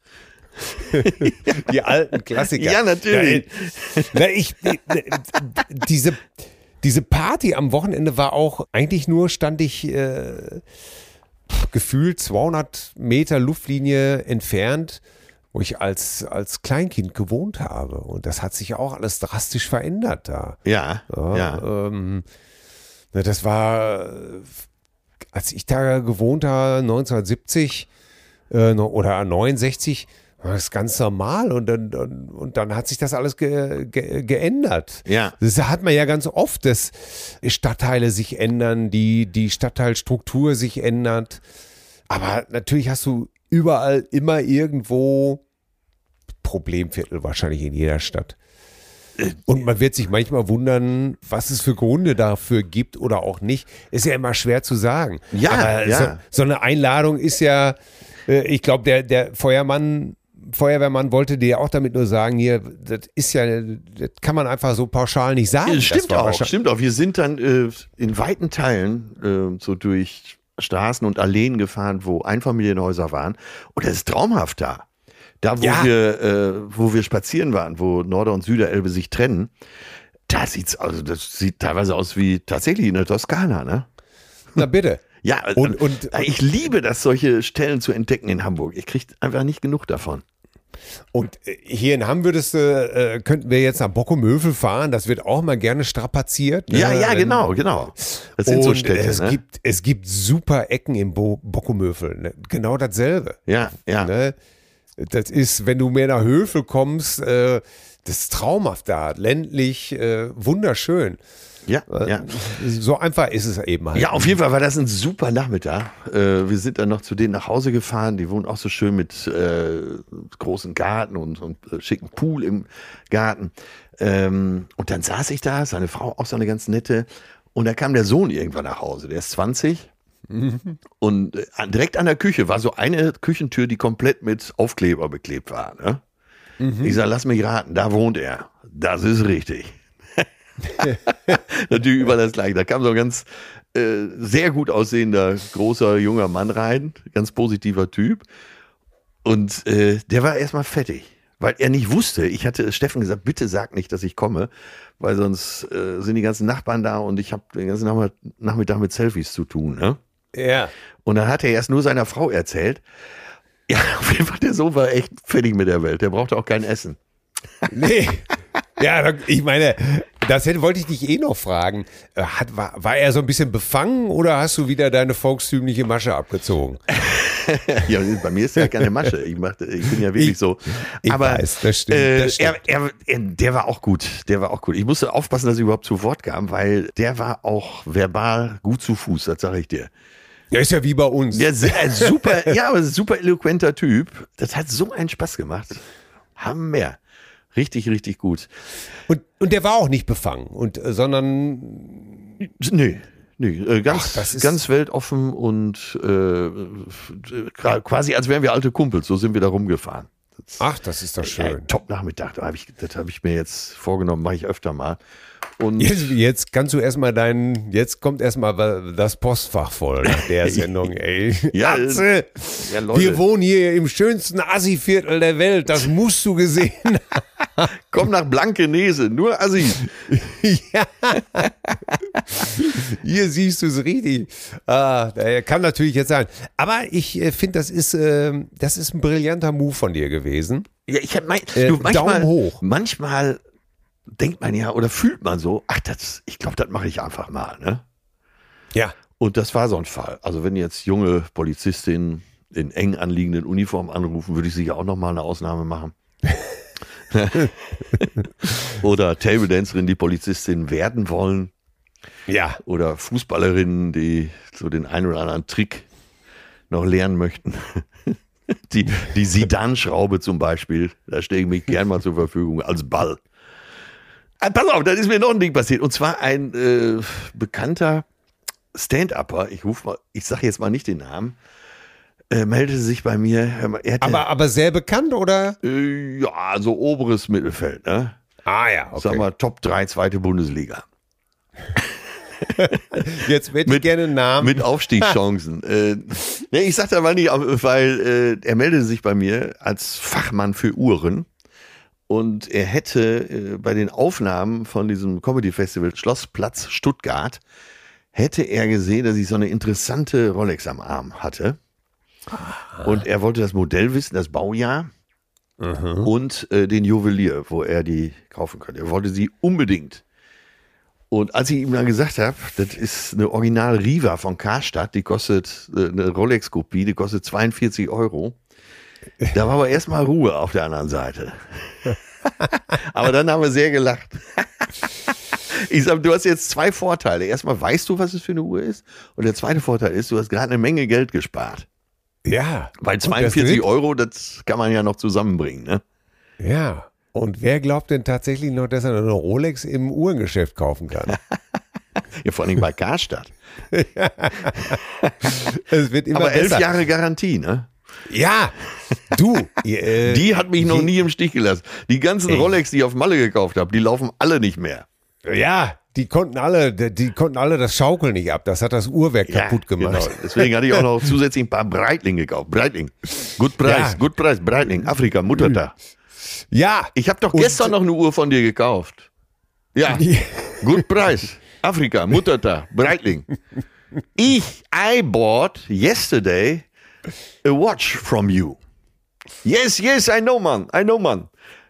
Die alten Klassiker. Ja, natürlich. Ja, na, ich, diese, diese Party am Wochenende war auch, eigentlich nur stand ich äh, gefühlt 200 Meter Luftlinie entfernt, wo ich als, als Kleinkind gewohnt habe. Und das hat sich auch alles drastisch verändert da. Ja, Ja, ja. Ähm, das war, als ich da gewohnt habe, 1970 äh, oder 69, war das ganz normal und dann, und, und dann hat sich das alles ge, ge, geändert. Ja. Das hat man ja ganz oft, dass Stadtteile sich ändern, die, die Stadtteilstruktur sich ändert. Aber natürlich hast du überall immer irgendwo Problemviertel wahrscheinlich in jeder Stadt. Und man wird sich manchmal wundern, was es für Gründe dafür gibt oder auch nicht. Ist ja immer schwer zu sagen. Ja, Aber ja. So, so eine Einladung ist ja, äh, ich glaube, der, der Feuermann, Feuerwehrmann wollte dir auch damit nur sagen, hier, das ist ja, das kann man einfach so pauschal nicht sagen. Das Stimmt auch, stimmt auch. Wir sind dann äh, in weiten Teilen äh, so durch Straßen und Alleen gefahren, wo Einfamilienhäuser waren. Und das ist traumhaft da. Da, wo, Ja. wir, äh, wo wir spazieren waren, wo Norder- und Süderelbe sich trennen, da sieht's, also das sieht teilweise aus wie tatsächlich in der Toskana, ne? Na bitte. Ja, Und- und- ich liebe das, solche Stellen zu entdecken in Hamburg. Ich kriege einfach nicht genug davon. Und äh, hier in Hamm würdest äh, könnten wir jetzt nach Bockumövel fahren. Das wird auch mal gerne strapaziert. ne? Ja, ja, genau, genau. Das sind und so Städte, es, ne? gibt, es gibt super Ecken im Bo Bockumövel. Ne? Genau dasselbe. Ja, ja. Ne? Das ist, wenn du mehr nach Hövel kommst, äh, das ist traumhaft da. Ländlich, äh, wunderschön. Ja, ja. So einfach ist es eben halt. Ja, auf jeden Fall war das ein super Nachmittag. Äh, wir sind dann noch zu denen nach Hause gefahren. Die wohnen auch so schön mit äh, großen Garten und, und äh, schicken Pool im Garten. Ähm, und dann saß ich da, seine Frau auch so eine ganz nette. Und da kam der Sohn irgendwann nach Hause. Der ist 20. Und äh, direkt an der Küche war so eine Küchentür, die komplett mit Aufkleber beklebt war. Ne? Ich sag, lass mich raten, da wohnt er. Das ist richtig. Natürlich überall das gleiche. Da kam so ein ganz äh, sehr gut aussehender, großer, junger Mann rein, ganz positiver Typ. Und äh, der war erstmal fettig, weil er nicht wusste. Ich hatte Steffen gesagt, bitte sag nicht, dass ich komme, weil sonst äh, sind die ganzen Nachbarn da und ich habe den ganzen Nachmittag- mit Selfies zu tun. Ne? ja. Und dann hat er erst nur seiner Frau erzählt. Ja, auf jeden Fall, der Sohn war echt fertig mit der Welt. Der brauchte auch kein Essen. Nee. Ja, ich meine, das hätte, wollte ich dich eh noch fragen. Äh, Hat, war, war er so ein bisschen befangen oder hast du wieder deine volkstümliche Masche abgezogen? Ja, bei mir ist ja keine Masche. Ich, mach, ich bin ja wirklich Ich- so. ich Aber weiß, das stimmt, Äh, das stimmt. Er, er, er, der war auch gut. Der war auch gut. Ich musste aufpassen, dass ich überhaupt zu Wort kam, weil der war auch verbal gut zu Fuß, das sage ich dir. Ja, ist ja wie bei uns. Der ist ein super, ja, aber super eloquenter Typ. Das hat so einen Spaß gemacht. Haben mehr. Richtig, richtig gut. Und, und der war auch nicht befangen, und, äh, sondern Nö. Nö, äh, ganz, Ach, das ganz weltoffen und äh, gra- quasi als wären wir alte Kumpels. So sind wir da rumgefahren. ach, das ist doch schön. top Nachmittag. Da hab ich, das habe ich mir jetzt vorgenommen, mache ich öfter mal. Und Jetzt, jetzt kannst du erstmal deinen, jetzt kommt erstmal das Postfach voll nach der Sendung, ey. Ja, Atze, ja, Leute. wir wohnen hier im schönsten Assi-Viertel der Welt, das musst du gesehen haben. komm nach Blankenese, nur Assi. ja. Hier siehst du es richtig. Ah, kann natürlich jetzt sein. Aber ich äh, finde, das ist, ähm, das ist ein brillanter Move von dir gewesen. Ja, ich hab mein, Äh, du, manchmal, Daumen hoch. Manchmal denkt man ja oder fühlt man so, ach, das, ich glaube, das mache ich einfach mal. Ne? Ja. Und das war so ein Fall. Also wenn jetzt junge Polizistinnen in eng anliegenden Uniformen anrufen, würde ich sicher auch nochmal eine Ausnahme machen. oder Table Dancerinnen, die Polizistin werden wollen. Ja. Oder Fußballerinnen, die so den einen oder anderen Trick noch lernen möchten. Die, die Sidan-Schraube zum Beispiel, da stehe ich mich gern mal zur Verfügung als Ball. Ah, pass auf, dann ist mir noch ein Ding passiert. Und zwar ein äh, bekannter Stand-Upper, ich ruf mal, ich sage jetzt mal nicht den Namen, äh, meldete sich bei mir. mal, Er Aber, aber sehr bekannt, oder? äh, ja, so oberes Mittelfeld, ne? Ah ja, okay. Sag mal, Top 3, zweite Bundesliga. Jetzt hätte ich gerne einen Namen. Mit Aufstiegschancen. äh, ja, ich sag da mal nicht, weil äh, er meldete sich bei mir als Fachmann für Uhren. Und er hätte äh, bei den Aufnahmen von diesem Comedy Festival Schlossplatz Stuttgart, hätte er gesehen, dass ich so eine interessante Rolex am Arm hatte. Und er wollte das Modell wissen, das Baujahr und äh, den Juwelier, wo er die kaufen könnte. Er wollte sie unbedingt. Und als ich ihm dann gesagt habe, das ist eine Original Riva von Karstadt, die kostet äh, eine Rolex-Kopie, die kostet 42 Euro. Da war aber erstmal Ruhe auf der anderen Seite. aber dann haben wir sehr gelacht. Ich sag, du hast jetzt zwei Vorteile. Erstmal weißt du, was es für eine Uhr ist. Und der zweite Vorteil ist, du hast gerade eine Menge Geld gespart. ja. Weil Und das 42 wird- Euro, das kann man ja noch zusammenbringen. Ne? Ja. Und wer glaubt denn tatsächlich noch, dass er eine Rolex im Uhrengeschäft kaufen kann? Ja, vor allem bei Karstadt. Es wird immer Aber elf besser. Jahre Garantie, ne? Ja, du. äh, Die hat mich noch nie im Stich gelassen. Die ganzen Ey. Rolex, die ich auf Malle gekauft habe, die laufen alle nicht mehr. Ja, die konnten alle, die, konnten alle das Schaukeln nicht ab. Das hat das Uhrwerk kaputt gemacht. Genau. Deswegen hatte ich auch noch zusätzlich ein paar Breitling gekauft. Breitling. Gut Preis, Ja. gut Preis. Breitling, Afrika, Muttertag. Ja. Ich habe doch gestern noch eine Uhr von dir gekauft. Ja, gut Preis. Afrika, Muttertag, Breitling. Ich, I bought yesterday a watch from you. Yes, yes, I know, man. I know, man.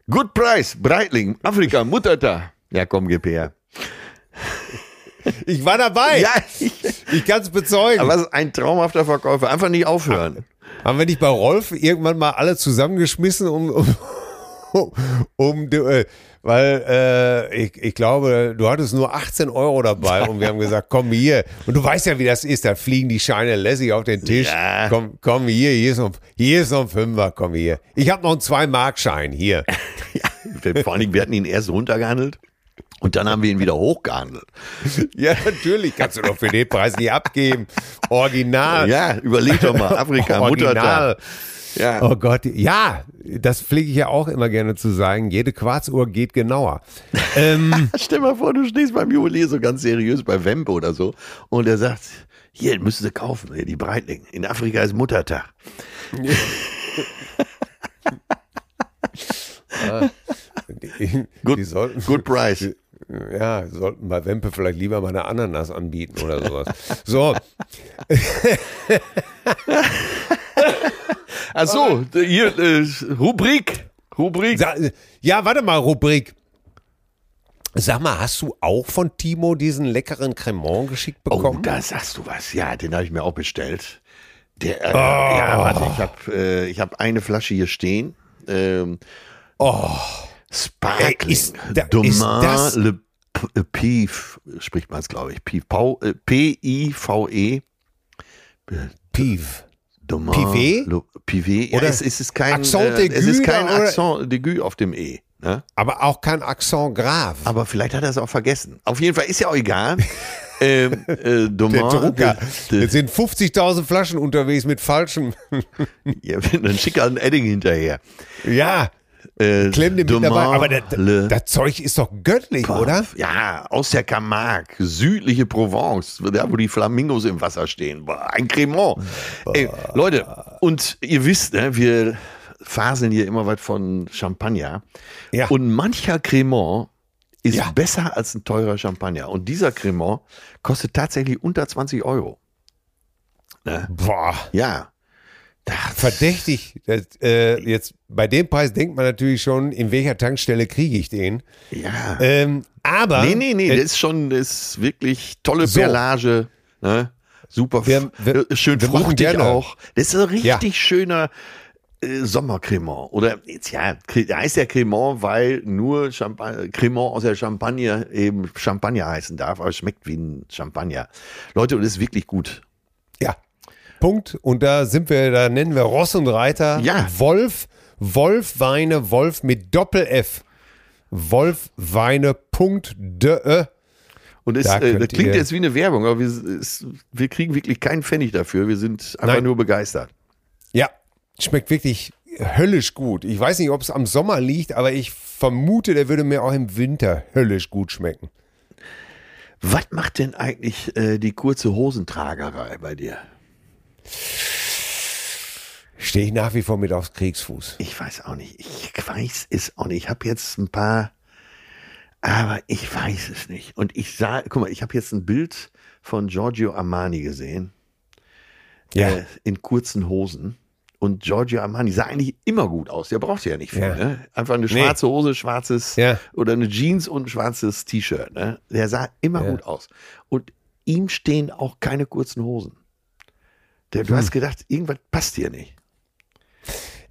Good price, Breitling, Afrika, Muttertag. Ja, komm, gib her. Ich war dabei. Ja, ich, kann es bezeugen. aber es ist ein traumhafter Verkäufer. Einfach nicht aufhören. Haben wir nicht bei Rolf irgendwann mal alle zusammengeschmissen, um, um, um, äh, weil äh, ich, ich glaube, du hattest nur 18 Euro dabei und wir haben gesagt, komm hier. Und du weißt ja, wie das ist, da fliegen die Scheine lässig auf den Tisch. Ja. Komm, komm hier, hier ist, noch, hier ist noch ein Fünfer, komm hier. Ich habe noch einen Zwei-Mark-Schein, hier. Ja, vor allen Dingen, wir hatten ihn erst runtergehandelt und dann haben wir ihn wieder hochgehandelt. Ja, natürlich, kannst du doch für den Preis nicht abgeben. Original. Ja, überleg doch mal, Afrika, Original. Muttertag. Ja. Oh Gott, ja, das pflege ich ja auch immer gerne zu sagen. Jede Quarzuhr geht genauer. Ähm, Stell mal vor, du stehst beim Juwelier so ganz seriös bei Wempe oder so und er sagt, hier, müssen Sie kaufen, die Breitling. In Afrika ist Muttertag. die, Good, die sollten, good price. ja, sollten bei Wempe vielleicht lieber mal eine Ananas anbieten oder sowas. So, Ach so, hier, äh, Rubrik. Rubrik. sa- ja, warte mal, Rubrik. Sag mal, hast du auch von Timo diesen leckeren Cremant geschickt Oh, bekommen? da sagst du was. Ja, den habe ich mir auch bestellt. Der, äh, Ja, warte, ich habe äh, ich hab eine Flasche hier stehen. Ähm, oh, Sparkling. Ist da- ist das- Le äh, Piv, spricht man es, glaube ich. Äh, P-I-V-E. Piv. Domain Pivet? Le- Pivet. Ja, Oder es, es ist kein, Accent äh, es ist kein Accent d'aigu auf dem E. Ne? Aber auch kein Accent grave. Aber vielleicht hat er es auch vergessen. Auf jeden Fall ist ja auch egal. ähm, äh, Der Domain, Drucker. de- Jetzt sind 50.000 Flaschen unterwegs mit falschem. Ja, dann schick ein Edding hinterher. ja, Äh, klemm den mit dabei. Aber das, Le das Zeug ist doch göttlich, oder? Ja, aus der Camargue, südliche Provence, da wo die Flamingos im Wasser stehen. Boah, ein Cremant. Ey, Leute, und ihr wisst, ne, wir faseln hier immer was von Champagner. Ja. Und mancher Cremant ist Ja. besser als ein teurer Champagner. Und dieser Cremant kostet tatsächlich unter 20 Euro. Boah, Ja. Das, verdächtig. Das, äh, jetzt bei dem Preis denkt man natürlich schon, in welcher Tankstelle kriege ich den. ja. Ähm, aber Nee, nee, nee, äh, das ist schon, das ist wirklich tolle So. Perlage, ne? Super, Wir- wir- äh, schön wir fruchtig auch. Das ist ein richtig Ja. schöner äh, Sommercremant. Oder, jetzt, ja, heißt ja Cremant, weil nur Champagner, Cremant aus der Champagner eben Champagner heißen darf, aber es schmeckt wie ein Champagner. Leute, und es ist wirklich gut. Punkt. Und da sind wir, da nennen wir Ross und Reiter. Ja. Wolf, Wolf Weine, Wolf mit Doppel-F. Wolfweine.de. Und es, Da äh, das klingt jetzt wie eine Werbung, aber wir, es, wir kriegen wirklich keinen Pfennig dafür. Wir sind einfach Nein. nur begeistert. Ja, schmeckt wirklich höllisch gut. Ich weiß nicht, ob es am Sommer liegt, aber ich vermute, der würde mir auch im Winter höllisch gut schmecken. Was macht denn eigentlich äh, die kurze Hosentragerei bei dir? Stehe ich nach wie vor mit aufs Kriegsfuß. Ich weiß auch nicht. Ich weiß es auch nicht. Ich habe jetzt ein paar, aber ich weiß es nicht. Und ich sah, guck mal, ich habe jetzt ein Bild von Giorgio Armani gesehen. Ja. Äh, in kurzen Hosen. Und Giorgio Armani sah eigentlich immer gut aus. Der braucht ja nicht viel. Ja. Ne? Einfach eine schwarze Hose, schwarzes Ja. oder eine Jeans und ein schwarzes T-Shirt. Ne? Der sah immer Ja. gut aus. Und ihm stehen auch keine kurzen Hosen. Der, Hm. du hast gedacht, irgendwas passt hier nicht.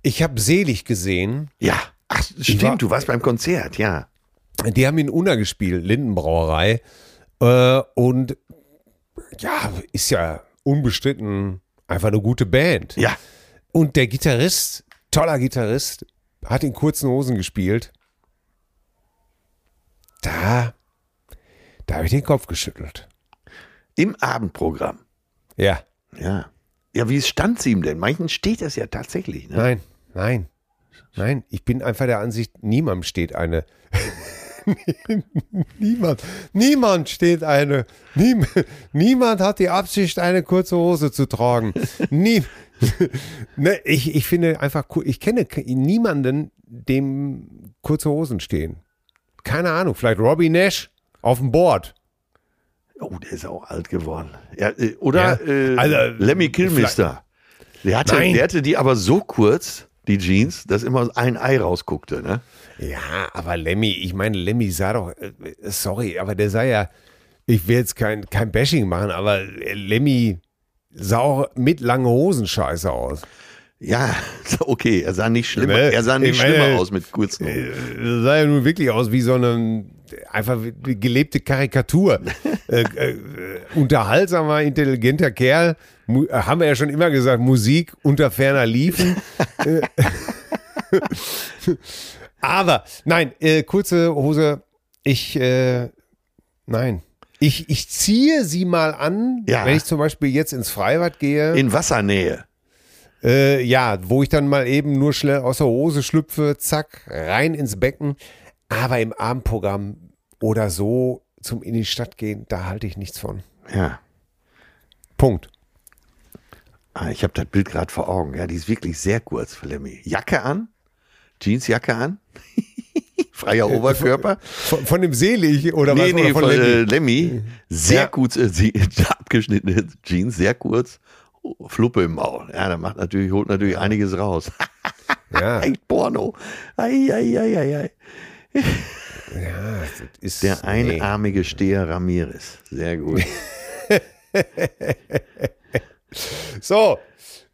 Ich habe selig gesehen, Ja, ach, stimmt, war- du warst beim Konzert, ja. die haben in Unna gespielt, Lindenbrauerei. Äh, und ja, ist ja unbestritten einfach eine gute Band. Ja, Und der Gitarrist, toller Gitarrist, hat in kurzen Hosen gespielt. Da, da habe ich den Kopf geschüttelt. im Abendprogramm. Ja, Ja. Ja, wie stand es ihm denn? Manchen steht das ja tatsächlich. Ne? nein, nein, nein. Ich bin einfach der Ansicht, niemandem steht eine. niemand, niemand steht eine. Niem, niemand hat die Absicht, eine kurze Hose zu tragen. Nie, ne, ich, ich finde einfach cool. Ich kenne ke- niemanden, dem kurze Hosen stehen. Keine Ahnung, vielleicht Robbie Nash auf dem Board. Oh, der ist auch alt geworden. Ja, äh, oder Ja, äh, also, Lemmy Kilmister. Der hatte, Nein. der hatte die aber so kurz, die Jeans, dass immer ein Ei rausguckte. Ne? Ja, aber Lemmy, ich meine, Lemmy sah doch, äh, sorry, aber der sah ja, ich will jetzt kein, kein Bashing machen, aber Lemmy sah auch mit langen Hosen scheiße aus. Ja, okay, er sah nicht schlimmer, Ne? er sah nicht Ich meine, schlimmer aus mit kurzen Hosen. Das sah ja nun wirklich aus wie so eine einfach gelebte Karikatur. äh, äh, unterhaltsamer, intelligenter Kerl. Mu äh, haben wir ja schon immer gesagt, Musik unter ferner Liefen. Äh, Aber nein, äh, kurze Hose, ich, äh, nein. Ich, ich ziehe sie mal an, Ja. wenn ich zum Beispiel jetzt ins Freibad gehe. In Wassernähe. Äh, ja, wo ich dann mal eben nur schnell aus der Hose schlüpfe, zack, rein ins Becken. Aber im Abendprogramm oder so zum in die Stadt gehen, da halte ich nichts von. Ja. Punkt. Ah, ich habe das Bild gerade vor Augen. Ja, die ist wirklich sehr kurz für Lemmy. Jacke an, Jeansjacke an, freier Oberkörper. Von, von dem Selig oder nee, was? nee, oder von von Lemmy? äh, Lemmy. Sehr Ja. kurz, äh, abgeschnittene Jeans, sehr kurz. Oh, Fluppe im Maul. Ja, da macht natürlich, holt natürlich einiges raus. ja, Echt Porno. Ei, ei, ei, ei, ei. Ja, das ist Der nee. einarmige Steher Ramirez. Sehr gut. So,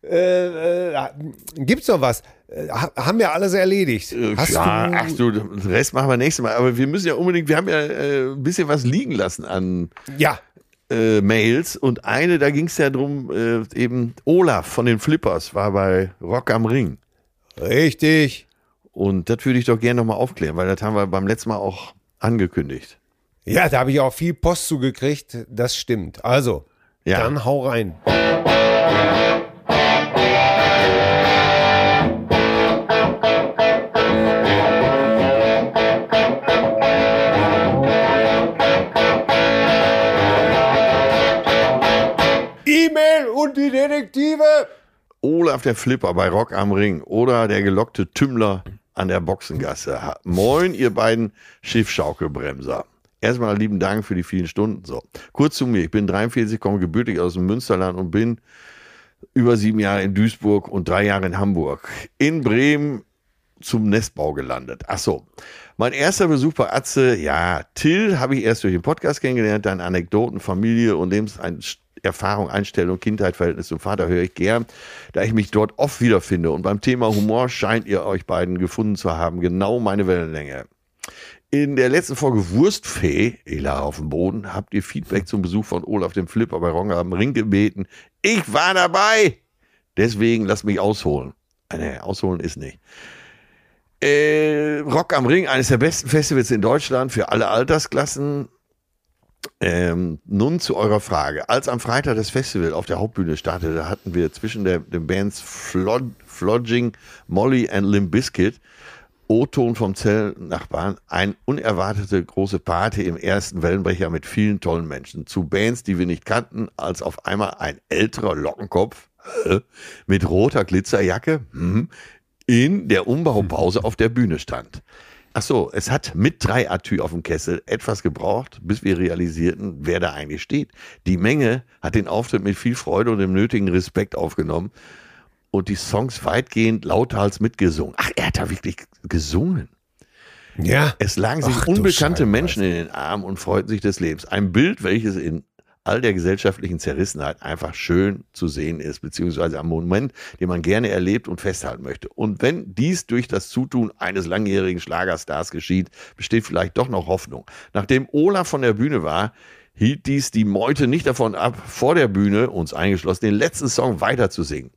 äh, äh, gibt's noch was? Äh, ha- haben wir alles erledigt? Hast ja, du, ach du, den Rest machen wir nächstes Mal. Aber wir müssen ja unbedingt, wir haben ja äh, ein bisschen was liegen lassen an ja, äh, Mails. Und eine, da ging es ja drum, äh, eben Olaf von den Flippers war bei Rock am Ring. richtig. Und das würde ich doch gerne nochmal aufklären, weil das haben wir beim letzten Mal auch angekündigt. Ja, da habe ich auch viel Post zugekriegt. Das stimmt. Also, Ja. dann hau rein. E-Mail und die Detektive. Olaf der Flipper bei Rock am Ring oder der gelockte Tümmler an der Boxengasse. Moin, ihr beiden Schiffschaukelbremser. Erstmal lieben Dank für die vielen Stunden. So, kurz zu mir. Ich bin 43, komme gebürtig aus dem Münsterland und bin über sieben Jahre in Duisburg und drei Jahre in Hamburg. In Bremen zum Nestbau gelandet. Ach so. Mein erster Besuch bei Atze, ja, Till habe ich erst durch den Podcast kennengelernt, dann Anekdoten, Familie und Lebenserfahrung, Einstellung, Kindheit, Verhältnis zum Vater höre ich gern, da ich mich dort oft wiederfinde. Und beim Thema Humor scheint ihr euch beiden gefunden zu haben, genau meine Wellenlänge. In der letzten Folge Wurstfee, Ela auf dem Boden, habt ihr Feedback zum Besuch von Olaf dem Flipper bei Ronga am Ring gebeten. Ich war dabei! Deswegen lasst mich ausholen. Äh, Nee, ausholen ist nicht. Äh, Rock am Ring, eines der besten Festivals in Deutschland für alle Altersklassen. Ähm, nun zu eurer Frage. Als am Freitag das Festival auf der Hauptbühne startete, hatten wir zwischen der, den Bands Flod, Flodging, Molly und Limp Bizkit O-Ton vom Zellnachbarn, ein unerwartete große Party im ersten Wellenbrecher mit vielen tollen Menschen. Zu Bands, die wir nicht kannten, als auf einmal ein älterer Lockenkopf mit roter Glitzerjacke hm, in der Umbaupause auf der Bühne stand. Ach so, es hat mit drei Atü auf dem Kessel etwas gebraucht, bis wir realisierten, wer da eigentlich steht. Die Menge hat den Auftritt mit viel Freude und dem nötigen Respekt aufgenommen und die Songs weitgehend lauthals mitgesungen. Ach, er hat da wirklich gesungen. Ja. Es lagen sich Ach, unbekannte. Menschen in den Armen und freuten sich des Lebens. Ein Bild, welches in all der gesellschaftlichen Zerrissenheit einfach schön zu sehen ist, beziehungsweise am Moment, den man gerne erlebt und festhalten möchte. Und wenn dies durch das Zutun eines langjährigen Schlagerstars geschieht, besteht vielleicht doch noch Hoffnung. Nachdem Olaf von der Bühne war, hielt dies die Meute nicht davon ab, vor der Bühne, uns eingeschlossen, den letzten Song weiter zu singen.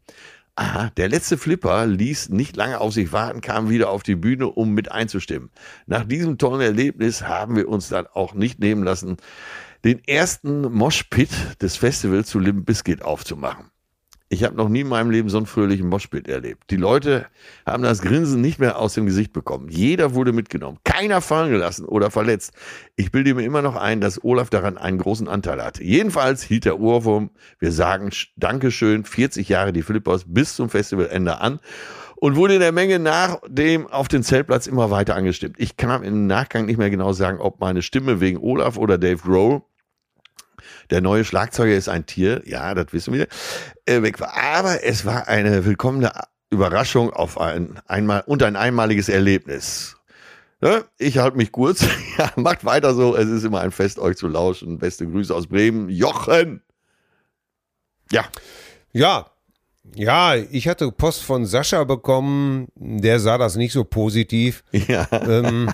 Aha, der letzte Flipper ließ nicht lange auf sich warten, kam wieder auf die Bühne, um mit einzustimmen. Nach diesem tollen Erlebnis haben wir uns dann auch nicht nehmen lassen, den ersten Moshpit des Festivals zu Limp Bizkit aufzumachen. Ich habe noch nie in meinem Leben so einen fröhlichen Moshpit erlebt. Die Leute haben das Grinsen nicht mehr aus dem Gesicht bekommen. Jeder wurde mitgenommen. Keiner fallen gelassen oder verletzt. Ich bilde mir immer noch ein, dass Olaf daran einen großen Anteil hatte. Jedenfalls hielt der Ohrwurm, wir sagen Sch- Dankeschön, 40 Jahre die Flippers bis zum Festivalende an und wurde in der Menge nach dem auf den Zeltplatz immer weiter angestimmt. Ich kann im Nachgang nicht mehr genau sagen, ob meine Stimme wegen Olaf oder Dave Grohl der neue Schlagzeuger ist ein Tier, ja, das wissen wir, äh, weg war. Aber es war eine willkommene Überraschung auf ein einmal und ein einmaliges Erlebnis. Ne? Ich halte mich kurz. Ja, macht weiter so. Es ist immer ein Fest, euch zu lauschen. Beste Grüße aus Bremen. Jochen! Ja, Ja. Ja, ich hatte Post von Sascha bekommen, der sah das nicht so positiv. ja, ähm,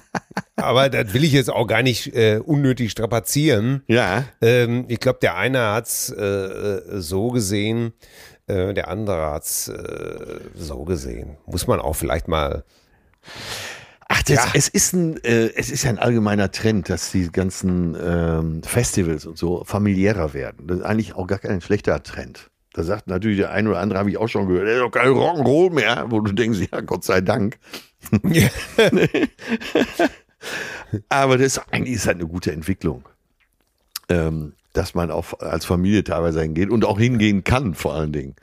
aber das will ich jetzt auch gar nicht äh, unnötig strapazieren. ja. Ähm, ich glaube, der eine hat's äh, äh, so gesehen, äh, der andere hat's äh, so gesehen. Muss man auch vielleicht mal. Ach, das, Ja. es ist ein, äh, es ist ja ein allgemeiner Trend, dass die ganzen ähm, Festivals und so familiärer werden. Das ist eigentlich auch gar kein schlechter Trend. Da sagt natürlich der eine oder andere, habe ich auch schon gehört, das ist doch kein Rock'n'Roll mehr, wo du denkst, ja, Gott sei Dank. Aber das ist, eigentlich ist halt eine gute Entwicklung. Ähm, dass man auch als Familie teilweise hingeht und auch hingehen kann, vor allen Dingen.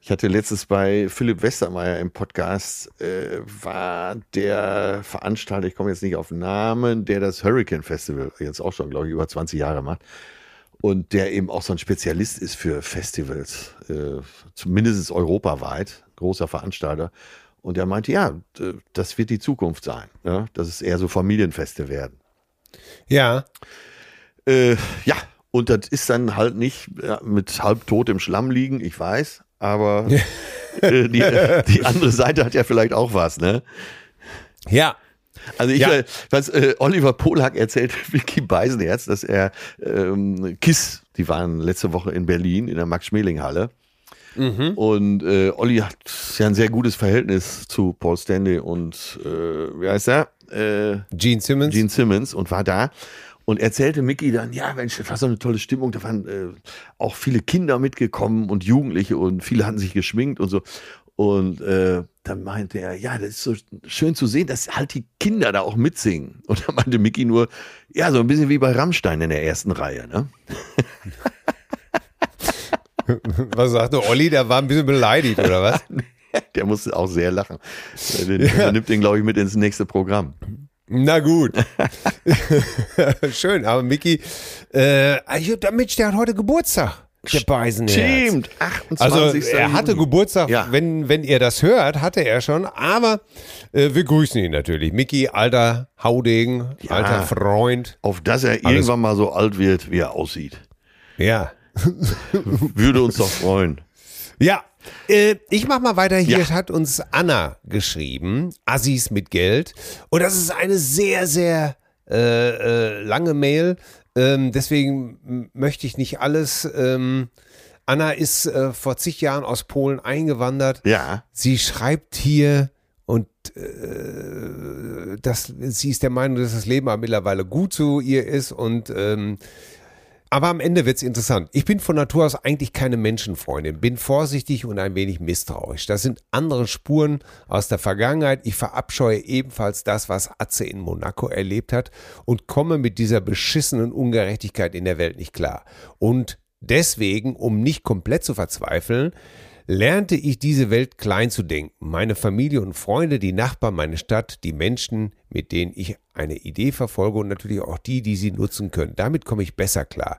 Ich hatte letztes bei Philipp Westermeier im Podcast, äh, war der Veranstalter, ich komme jetzt nicht auf den Namen, der das Hurricane Festival jetzt auch schon, glaube ich, über 20 Jahre macht. Und der eben auch so ein Spezialist ist für Festivals, äh, zumindest europaweit, großer Veranstalter. Und der meinte, ja, das wird die Zukunft sein, ja? dass es eher so Familienfeste werden. Ja, Äh, ja, und das ist dann halt nicht mit halbtot im Schlamm liegen, ich weiß, aber äh, die, die andere Seite hat ja vielleicht auch was, ne? ja. Also ich, Ja. äh, was äh, Oliver Polak erzählt, Vicky Beisenherz, dass er ähm, KISS, die waren letzte Woche in Berlin in der Max-Schmeling-Halle. Und äh, Olli hat ja ein sehr gutes Verhältnis zu Paul Stanley und äh, wie heißt er? Äh, Gene Simmons. Gene Simmons und war da und erzählte Mickey dann, ja, Mensch, das war so eine tolle Stimmung, da waren äh, auch viele Kinder mitgekommen und Jugendliche und viele hatten sich geschminkt und so. Und äh, dann meinte er, ja, das ist so schön zu sehen, dass halt die Kinder da auch mitsingen. Und dann meinte Mickey nur, ja, so ein bisschen wie bei Rammstein in der ersten Reihe, ne? Was sagte Olli? Der war ein bisschen beleidigt, oder was? Der musste auch sehr lachen. Der, der nimmt den, glaube ich, mit ins nächste Programm. Na gut. Schön, aber Mickey, äh, ich- der Mensch, der hat heute Geburtstag. Der Beisenherz. Stimmt, 28. Also er hatte. Geburtstag, Ja. wenn, wenn ihr das hört, hatte er schon, aber äh, wir grüßen ihn natürlich. Mickey, alter Haudegen, Ja. alter Freund. Auf dass er irgendwann mal so alt wird, wie er aussieht. Ja. Würde uns doch freuen. Ja, äh, ich mach mal weiter. Hier Ja. hat uns Anna geschrieben, Assis mit Geld. Und das ist eine sehr, sehr äh, äh, lange Mail. Ähm, deswegen möchte ich nicht alles. Ähm, Anna ist äh, vor zig Jahren aus Polen eingewandert. Ja. Sie schreibt hier und äh, das, sie ist der Meinung, dass das Leben aber mittlerweile gut zu ihr ist und ähm, Aber am Ende wird's interessant. Ich bin von Natur aus eigentlich keine Menschenfreundin, bin vorsichtig und ein wenig misstrauisch. Das sind andere Spuren aus der Vergangenheit. Ich verabscheue ebenfalls das, was Atze in Monaco erlebt hat und komme mit dieser beschissenen Ungerechtigkeit in der Welt nicht klar. Und deswegen, um nicht komplett zu verzweifeln, lernte ich diese Welt klein zu denken. Meine Familie und Freunde, die Nachbarn, meine Stadt, die Menschen, mit denen ich eine Idee verfolge und natürlich auch die, die sie nutzen können. Damit komme ich besser klar.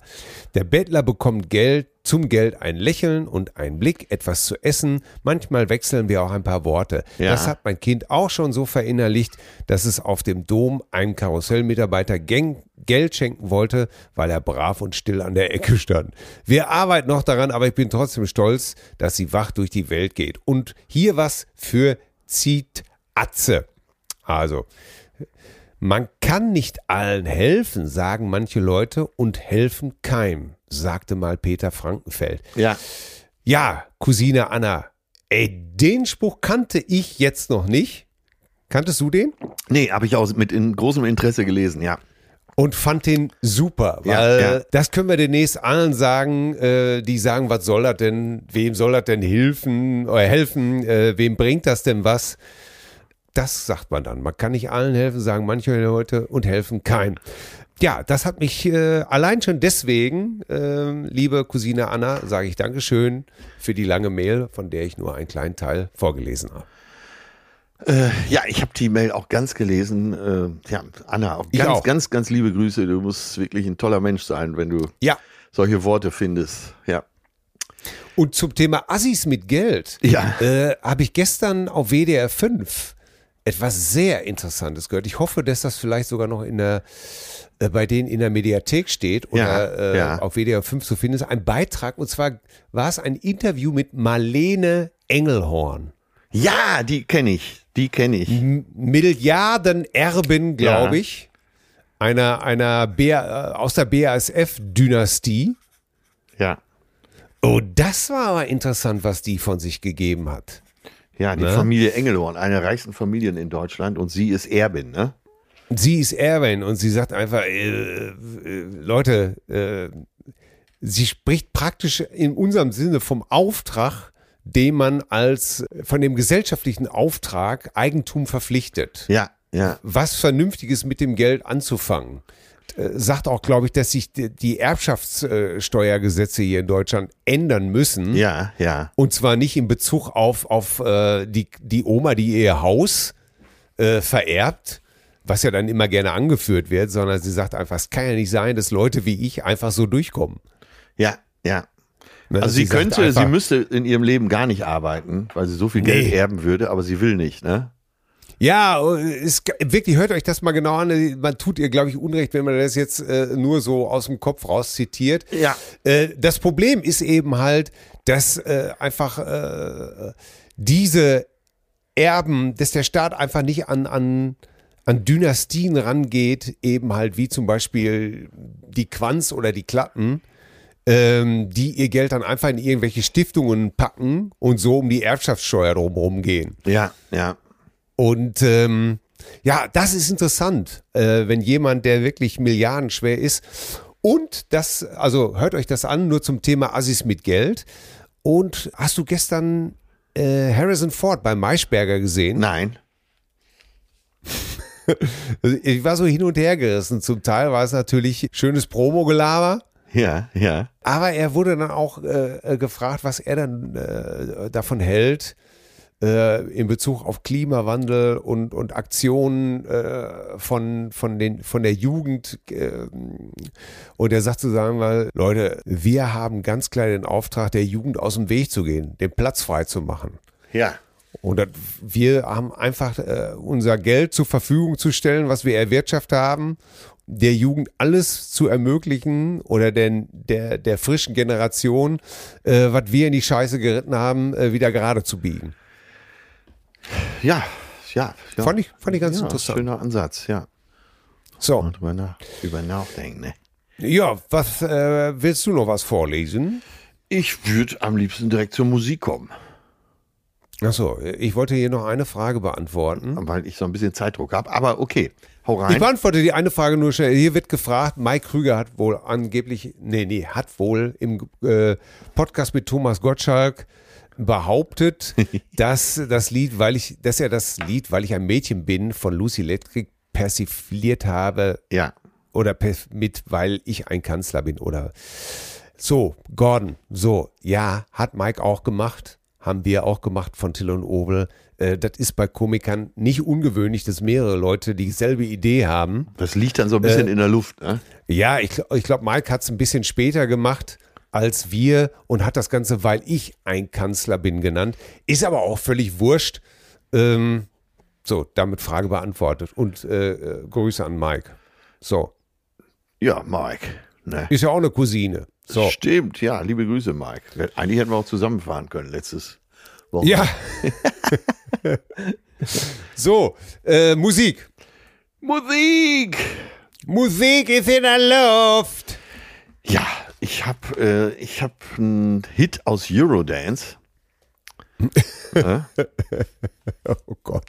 Der Bettler bekommt Geld, zum Geld ein Lächeln und ein Blick, etwas zu essen. Manchmal wechseln wir auch ein paar Worte. Ja. Das hat mein Kind auch schon so verinnerlicht, dass es auf dem Dom einem Karussellmitarbeiter Geng Geld schenken wollte, weil er brav und still an der Ecke stand. Wir arbeiten noch daran, aber ich bin trotzdem stolz, dass sie wach durch die Welt geht. Und hier was für Zieht Atze. Also, man kann nicht allen helfen, sagen manche Leute, und helfen keinem, sagte mal Peter Frankenfeld. Ja. Ja, Cousine Anna, ey, den Spruch kannte ich jetzt noch nicht. Kanntest du den? Nee, habe ich auch mit in großem Interesse gelesen, ja. Und fand den super, Ja, weil ja. das können wir demnächst allen sagen, äh, die sagen, was soll das denn, wem soll das denn helfen oder helfen, äh, wem bringt das denn was? Das sagt man dann. Man kann nicht allen helfen, sagen manche Leute und helfen keinem. Ja, das hat mich äh, allein schon deswegen, äh, liebe Cousine Anna, sage ich Dankeschön für die lange Mail, von der ich nur einen kleinen Teil vorgelesen habe. Äh, ja, ich habe die Mail auch ganz gelesen. Äh, ja, Anna, auch ganz, auch. ganz, ganz liebe Grüße. Du musst wirklich ein toller Mensch sein, wenn du Ja. solche Worte findest. Ja. Und zum Thema Assis mit Geld Ja. äh, habe ich gestern auf WDR 5 etwas sehr Interessantes gehört. Ich hoffe, dass das vielleicht sogar noch in der äh, bei denen in der Mediathek steht oder Ja, äh, ja. auf WDR 5 zu finden ist. Ein Beitrag und zwar war es ein Interview mit Marlene Engelhorn. Ja, die kenne ich. Die kenne ich. M Milliardenerbin, glaube Ja. ich, einer, einer B, äh, aus der BASF-Dynastie. Ja. Oh, das war aber interessant, was die von sich gegeben hat. Ja, die Ne? Familie Engelhorn, eine der reichsten Familien in Deutschland und sie ist Erbin, ne? Sie ist Erwin und sie sagt einfach, äh, äh, Leute, äh, sie spricht praktisch in unserem Sinne vom Auftrag, den man als von dem gesellschaftlichen Auftrag Eigentum verpflichtet. Ja, ja. Was Vernünftiges mit dem Geld anzufangen. Äh, Sagt auch, glaube ich, dass sich die- die Erbschaftssteuergesetze hier in Deutschland ändern müssen. Ja, ja. Und zwar nicht in Bezug auf, auf äh, die, die Oma, die ihr Haus äh, vererbt, was ja dann immer gerne angeführt wird, sondern sie sagt einfach, es kann ja nicht sein, dass Leute wie ich einfach so durchkommen. Ja, ja. Also sie, sagt könnte, einfach, sie müsste in ihrem Leben gar nicht arbeiten, weil sie so viel Nee. Geld erben würde, aber sie will nicht, ne? Ja, es, wirklich, hört euch das mal genau an. Man tut ihr, glaube ich, Unrecht, wenn man das jetzt äh, nur so aus dem Kopf raus zitiert. Ja. Äh, das Problem ist eben halt, dass äh, einfach äh, diese Erben, dass der Staat einfach nicht an, an, an Dynastien rangeht, eben halt wie zum Beispiel die Quanz oder die Klatten, ähm, die ihr Geld dann einfach in irgendwelche Stiftungen packen und so um die Erbschaftssteuer drumherum gehen. Ja, ja. Und ähm, ja, das ist interessant, äh, wenn jemand, der wirklich milliardenschwer ist. Und das, also hört euch das an, nur zum Thema Assis mit Geld. Und hast du gestern äh, Harrison Ford bei Maischberger gesehen? Nein. Ich war so hin und her gerissen. Zum Teil war es natürlich schönes Promo-Gelaber. Ja, ja. Aber er wurde dann auch äh, äh, gefragt, was er dann äh, davon hält äh, in Bezug auf Klimawandel und, und Aktionen äh, von, von, den, von der Jugend. Äh, und er sagt sozusagen mal, Leute, wir haben ganz klar den Auftrag, der Jugend aus dem Weg zu gehen, den Platz frei zu machen. Ja. Und wir haben einfach äh, unser Geld zur Verfügung zu stellen, was wir erwirtschaftet haben, der Jugend alles zu ermöglichen oder den, der, der frischen Generation, äh, was wir in die Scheiße geritten haben, äh, wieder gerade zu biegen. Ja, ja. ja. Fand ich, fand ich ganz ja, interessant. Schöner Ansatz, ja. So, Mal drüber, nach, drüber nachdenken, ne? ja, was äh, willst du noch was vorlesen? Ich würde am liebsten direkt zur Musik kommen. Achso, ich wollte hier noch eine Frage beantworten. weil ich so ein bisschen Zeitdruck habe. Aber okay, hau rein. Ich beantworte die eine Frage nur schnell. Hier wird gefragt, Mike Krüger hat wohl angeblich, nee, nee, hat wohl im äh, Podcast mit Thomas Gottschalk behauptet, dass das Lied, weil ich, dass er das Lied, weil ich ein Mädchen bin, von Lucy Electric persifliert habe ja. oder mit, weil ich ein Kanzler bin oder so, Gordon, so, ja, hat Mike auch gemacht, haben wir auch gemacht von Till und Obel. Äh, das ist bei Komikern nicht ungewöhnlich, dass mehrere Leute dieselbe Idee haben. Das liegt dann so ein bisschen Äh, in der Luft. Ne? Ja, ich, ich glaube, Mike hat es ein bisschen später gemacht als wir und hat das Ganze, weil ich ein Kanzler bin, genannt. Ist aber auch völlig wurscht. Ähm, so, damit Frage beantwortet. Und äh, äh, Grüße an Mike. So, Ja, Mike. Ne? ist ja auch eine Cousine. So. Stimmt, ja, liebe Grüße, Mike. Eigentlich hätten wir auch zusammenfahren können letztes Wochenende. Ja. so, äh, Musik. Musik! Musik ist in der Luft. Ja, ich habe äh, ich hab einen Hit aus Eurodance. Oh Gott.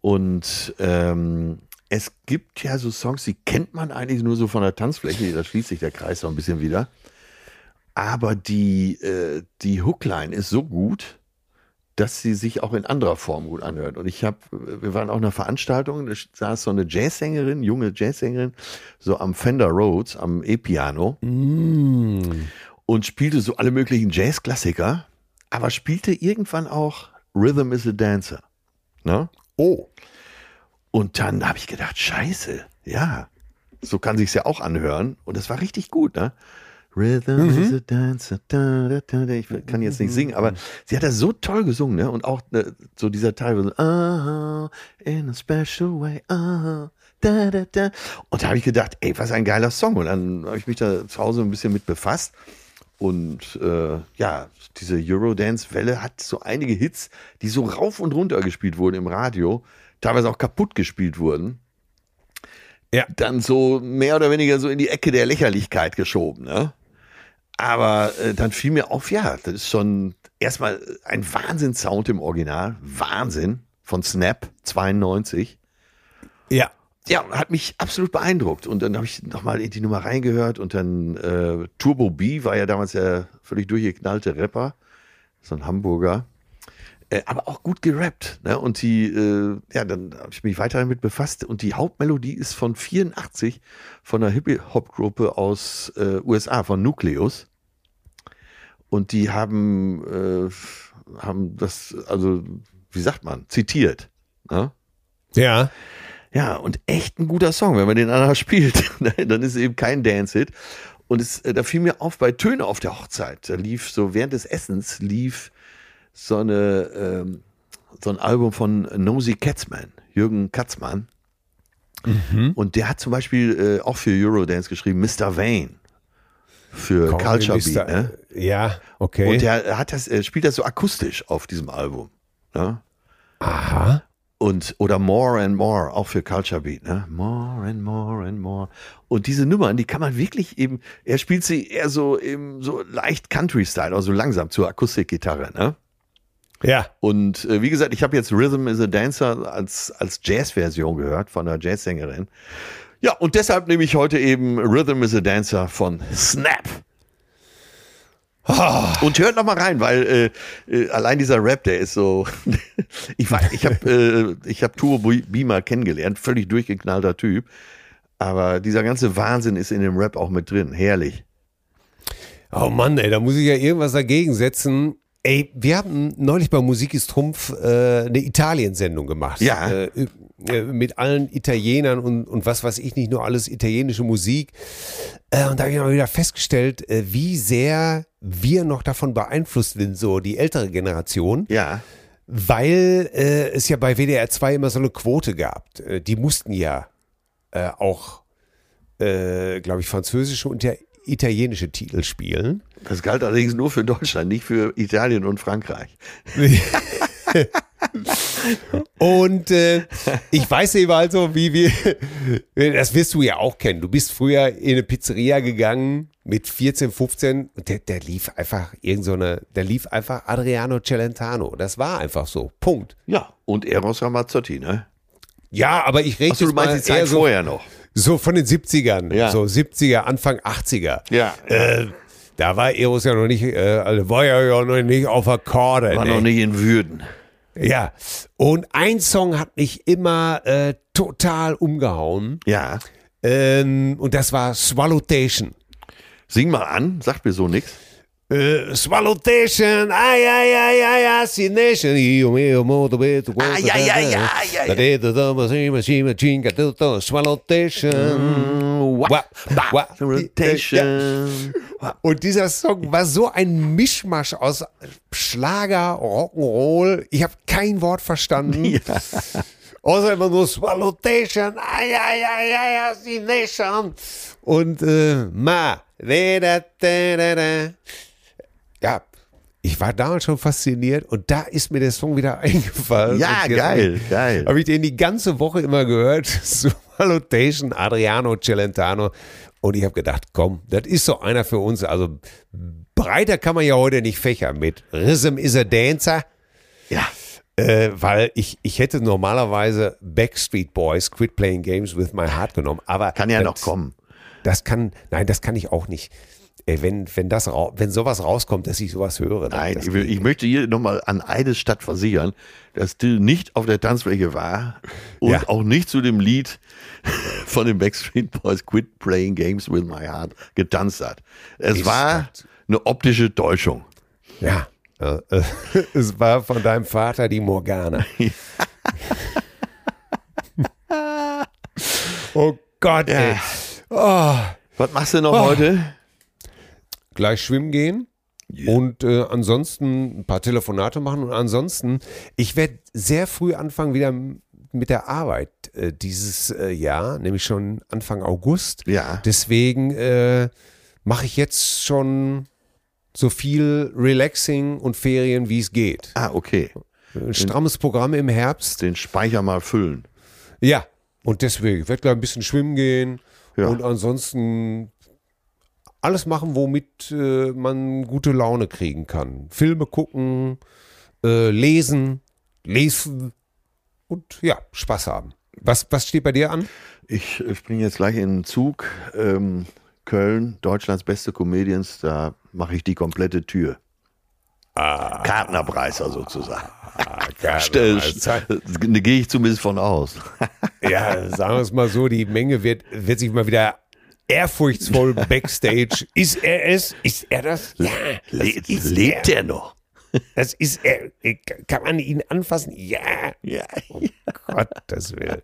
Und ähm, es gibt ja so Songs, die kennt man eigentlich nur so von der Tanzfläche, da schließt sich der Kreis so ein bisschen wieder. Aber die, äh, die Hookline ist so gut, dass sie sich auch in anderer Form gut anhört. Und ich habe, wir waren auch in einer Veranstaltung, da saß so eine Jazzsängerin, junge Jazzsängerin, so am Fender Rhodes, am E-Piano und spielte so alle möglichen Jazzklassiker, aber spielte irgendwann auch Rhythm is a Dancer. Ne? Oh. Und dann habe ich gedacht, scheiße, ja, so kann sich's ja auch anhören. Und das war richtig gut, ne? Rhythm is a dancer. Da, da, da. Ich kann jetzt nicht singen, aber sie hat das so toll gesungen, ne? Und auch ne, so dieser Teil, so, ah, in a special way, ah, da, da, da. Und da habe ich gedacht, ey, was ein geiler Song. Und dann habe ich mich da zu Hause ein bisschen mit befasst. Und äh, ja, diese Eurodance-Welle hat so einige Hits, die so rauf und runter gespielt wurden im Radio, teilweise auch kaputt gespielt wurden. Ja. Dann so mehr oder weniger so in die Ecke der Lächerlichkeit geschoben. Ne? Aber äh, dann fiel mir auf, ja, das ist schon erstmal ein Wahnsinnssound im Original. Wahnsinn. Von Snap 92. Ja. Ja, hat mich absolut beeindruckt. Und dann habe ich nochmal in die Nummer reingehört und dann äh, Turbo B war ja damals der völlig durchgeknallte Rapper, so ein Hamburger. Äh, aber auch gut gerappt. Ne? Und die, äh, ja, dann habe ich mich weiter damit befasst. Und die Hauptmelodie ist von 84 von einer Hip-Hop-Gruppe aus äh, USA, von Nucleus. Und die haben, äh, haben das, also, wie sagt man, zitiert. Ne? Ja. Ja, und echt ein guter Song, wenn man den einer spielt. dann ist es eben kein Dance-Hit. Und es, äh, da fiel mir auf bei Töne auf der Hochzeit. Da lief so während des Essens lief so eine ähm, so ein Album von Nosy Katzman, Jürgen Katzmann. Und der hat zum Beispiel äh, auch für Eurodance geschrieben, Mr. Vane für Komm, Culture Beat. Ne? Ja, okay. Und der hat das, er spielt das so akustisch auf diesem Album. Ne? Aha. Und, oder More and More, auch für Culture Beat, ne? More and More and More. Und diese Nummern, die kann man wirklich eben, er spielt sie eher so im, so leicht Country-Style, also langsam zur Akustikgitarre, ne? Ja. Und äh, wie gesagt, ich habe jetzt Rhythm is a Dancer als, als Jazz-Version gehört von einer Jazzsängerin. Ja, und deshalb nehme ich heute eben Rhythm is a Dancer von Snap. Und hört noch mal rein, weil äh, äh, allein dieser Rap, der ist so. ich weiß, ich habe äh, ich habe Turbo Beamer kennengelernt, völlig durchgeknallter Typ. Aber dieser ganze Wahnsinn ist in dem Rap auch mit drin. Herrlich. Oh Mann, ey, da muss ich ja irgendwas dagegen setzen. Ey, wir haben neulich bei Musik ist Trumpf äh, eine Italien-Sendung gemacht. Ja. Äh, äh, mit allen Italienern und, und was weiß ich nicht, nur alles italienische Musik. Äh, und da habe ich mal wieder festgestellt, äh, wie sehr wir noch davon beeinflusst sind, so die ältere Generation. Ja. Weil es ja bei WDR 2 immer so eine Quote gab. Die mussten ja auch, glaube ich, französische und ja italienische Titel spielen. Das galt allerdings nur für Deutschland, nicht für Italien und Frankreich. Und äh, ich weiß eben also, wie wir, das wirst du ja auch kennen. Du bist früher in eine Pizzeria gegangen mit 14, 15 und der, der lief einfach irgend so eine, der lief einfach Adriano Celentano. Das war einfach so. Punkt. Ja, und Eros Ramazzotti, ne? Ja, aber ich rede du jetzt mal die Zeit so, vorher noch. So von den 70ern, Ja. so 70er, Anfang 80er. Ja, Äh, da war Eros ja noch nicht, äh, also war ja ja noch nicht auf Akkorde. war ne? noch nicht in Würden. Ja, und ein Song hat mich immer äh, total umgehauen. Ja. Ähm, und das war Swallowtation. Sing mal an, sagt mir so nix. Äh, Swallowtation, ay, ay, ay, ay, assination, io mio modo vedo Ah, ja, ja, ja, ja, ja. Swallowtation. Wa- wa- Rotation. Und dieser Song war so ein Mischmasch aus Schlager, Rock'n'Roll. Ich habe kein Wort verstanden. Außer immer nur Swallowtation, ay, ay, ay, ay, assination. Und äh, Ma. Da, da, da, da. Ja, ich war damals schon fasziniert und da ist mir der Song wieder eingefallen. Ja, Und jetzt geil, geil. Habe ich den die ganze Woche immer gehört. Swallowtation, Adriano Celentano. Und ich habe gedacht, komm, das ist so einer für uns. Also breiter kann man ja heute nicht fächern mit Rhythm is a Dancer. Ja. Äh, weil ich, ich hätte normalerweise Backstreet Boys Quit Playing Games with My Heart genommen. Aber Kann ja das, noch kommen. Das kann, nein, das kann ich auch nicht. Ey, wenn, wenn, das, wenn sowas rauskommt, dass ich sowas höre. Nein, ich, will, ich möchte hier nochmal an eine Stadt versichern, dass Till nicht auf der Tanzfläche war und Ja. auch nicht zu dem Lied von den Backstreet Boys Quit Playing Games with My Heart getanzt hat. Es Ist war das- eine optische Täuschung. Ja. Äh, äh, es war von deinem Vater die Morgana. oh Gott, ey. Ja. Oh, Was machst du noch Oh. heute? Gleich schwimmen gehen und äh, ansonsten ein paar Telefonate machen und ansonsten, ich werde sehr früh anfangen wieder mit der Arbeit äh, dieses äh, Jahr, nämlich schon Anfang August. Ja. Deswegen äh, mache ich jetzt schon so viel Relaxing und Ferien, wie es geht. Ah, okay. Ein strammes Programm im Herbst. Den Speicher mal füllen. Ja, und deswegen, ich werde gleich ein bisschen schwimmen gehen Ja. und ansonsten alles machen, womit äh, man gute Laune kriegen kann. Filme gucken, äh, lesen, lesen und ja, Spaß haben. Was, was steht bei dir an? Ich äh, springe jetzt gleich in den Zug. Ähm, Köln, Deutschlands beste Comedians, da mache ich die komplette Tür. Ah. Kartnerpreiser sozusagen. Ja, Stell- Da gehe ich zumindest von aus. ja, sagen wir es mal so, die Menge wird, wird sich mal wieder ehrfurchtsvoll backstage. Ist er es? Ist er das? Ja, das Le lebt er. der noch? Das ist er. Kann man ihn anfassen? Ja. Ja. Gottes Willen.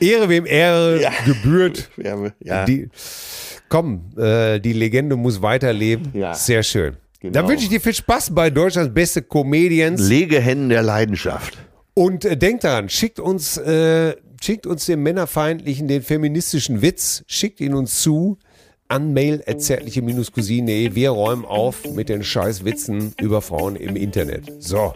Ehre wem Ehre Ja. gebührt. Ja. Die, komm, äh, die Legende muss weiterleben. Ja. Sehr schön. Genau. Dann wünsche ich dir viel Spaß bei Deutschlands beste Comedians. Legehennen der Leidenschaft. Und äh, denkt daran, schickt uns, äh, schickt uns den männerfeindlichen, den feministischen Witz, schickt ihn uns zu an mail zärtliche-cousine.de. Wir räumen auf mit den scheiß Witzen über Frauen im Internet. So.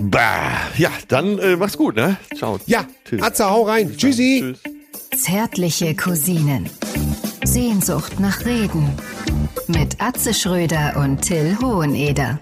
Bah. Ja, dann äh, mach's gut, ne? Ciao. Ja, Tschüss. Atze, hau rein. Tschüssi. Tschüss. Zärtliche Cousinen. Sehnsucht nach Reden. Mit Atze Schröder und Till Hoheneder.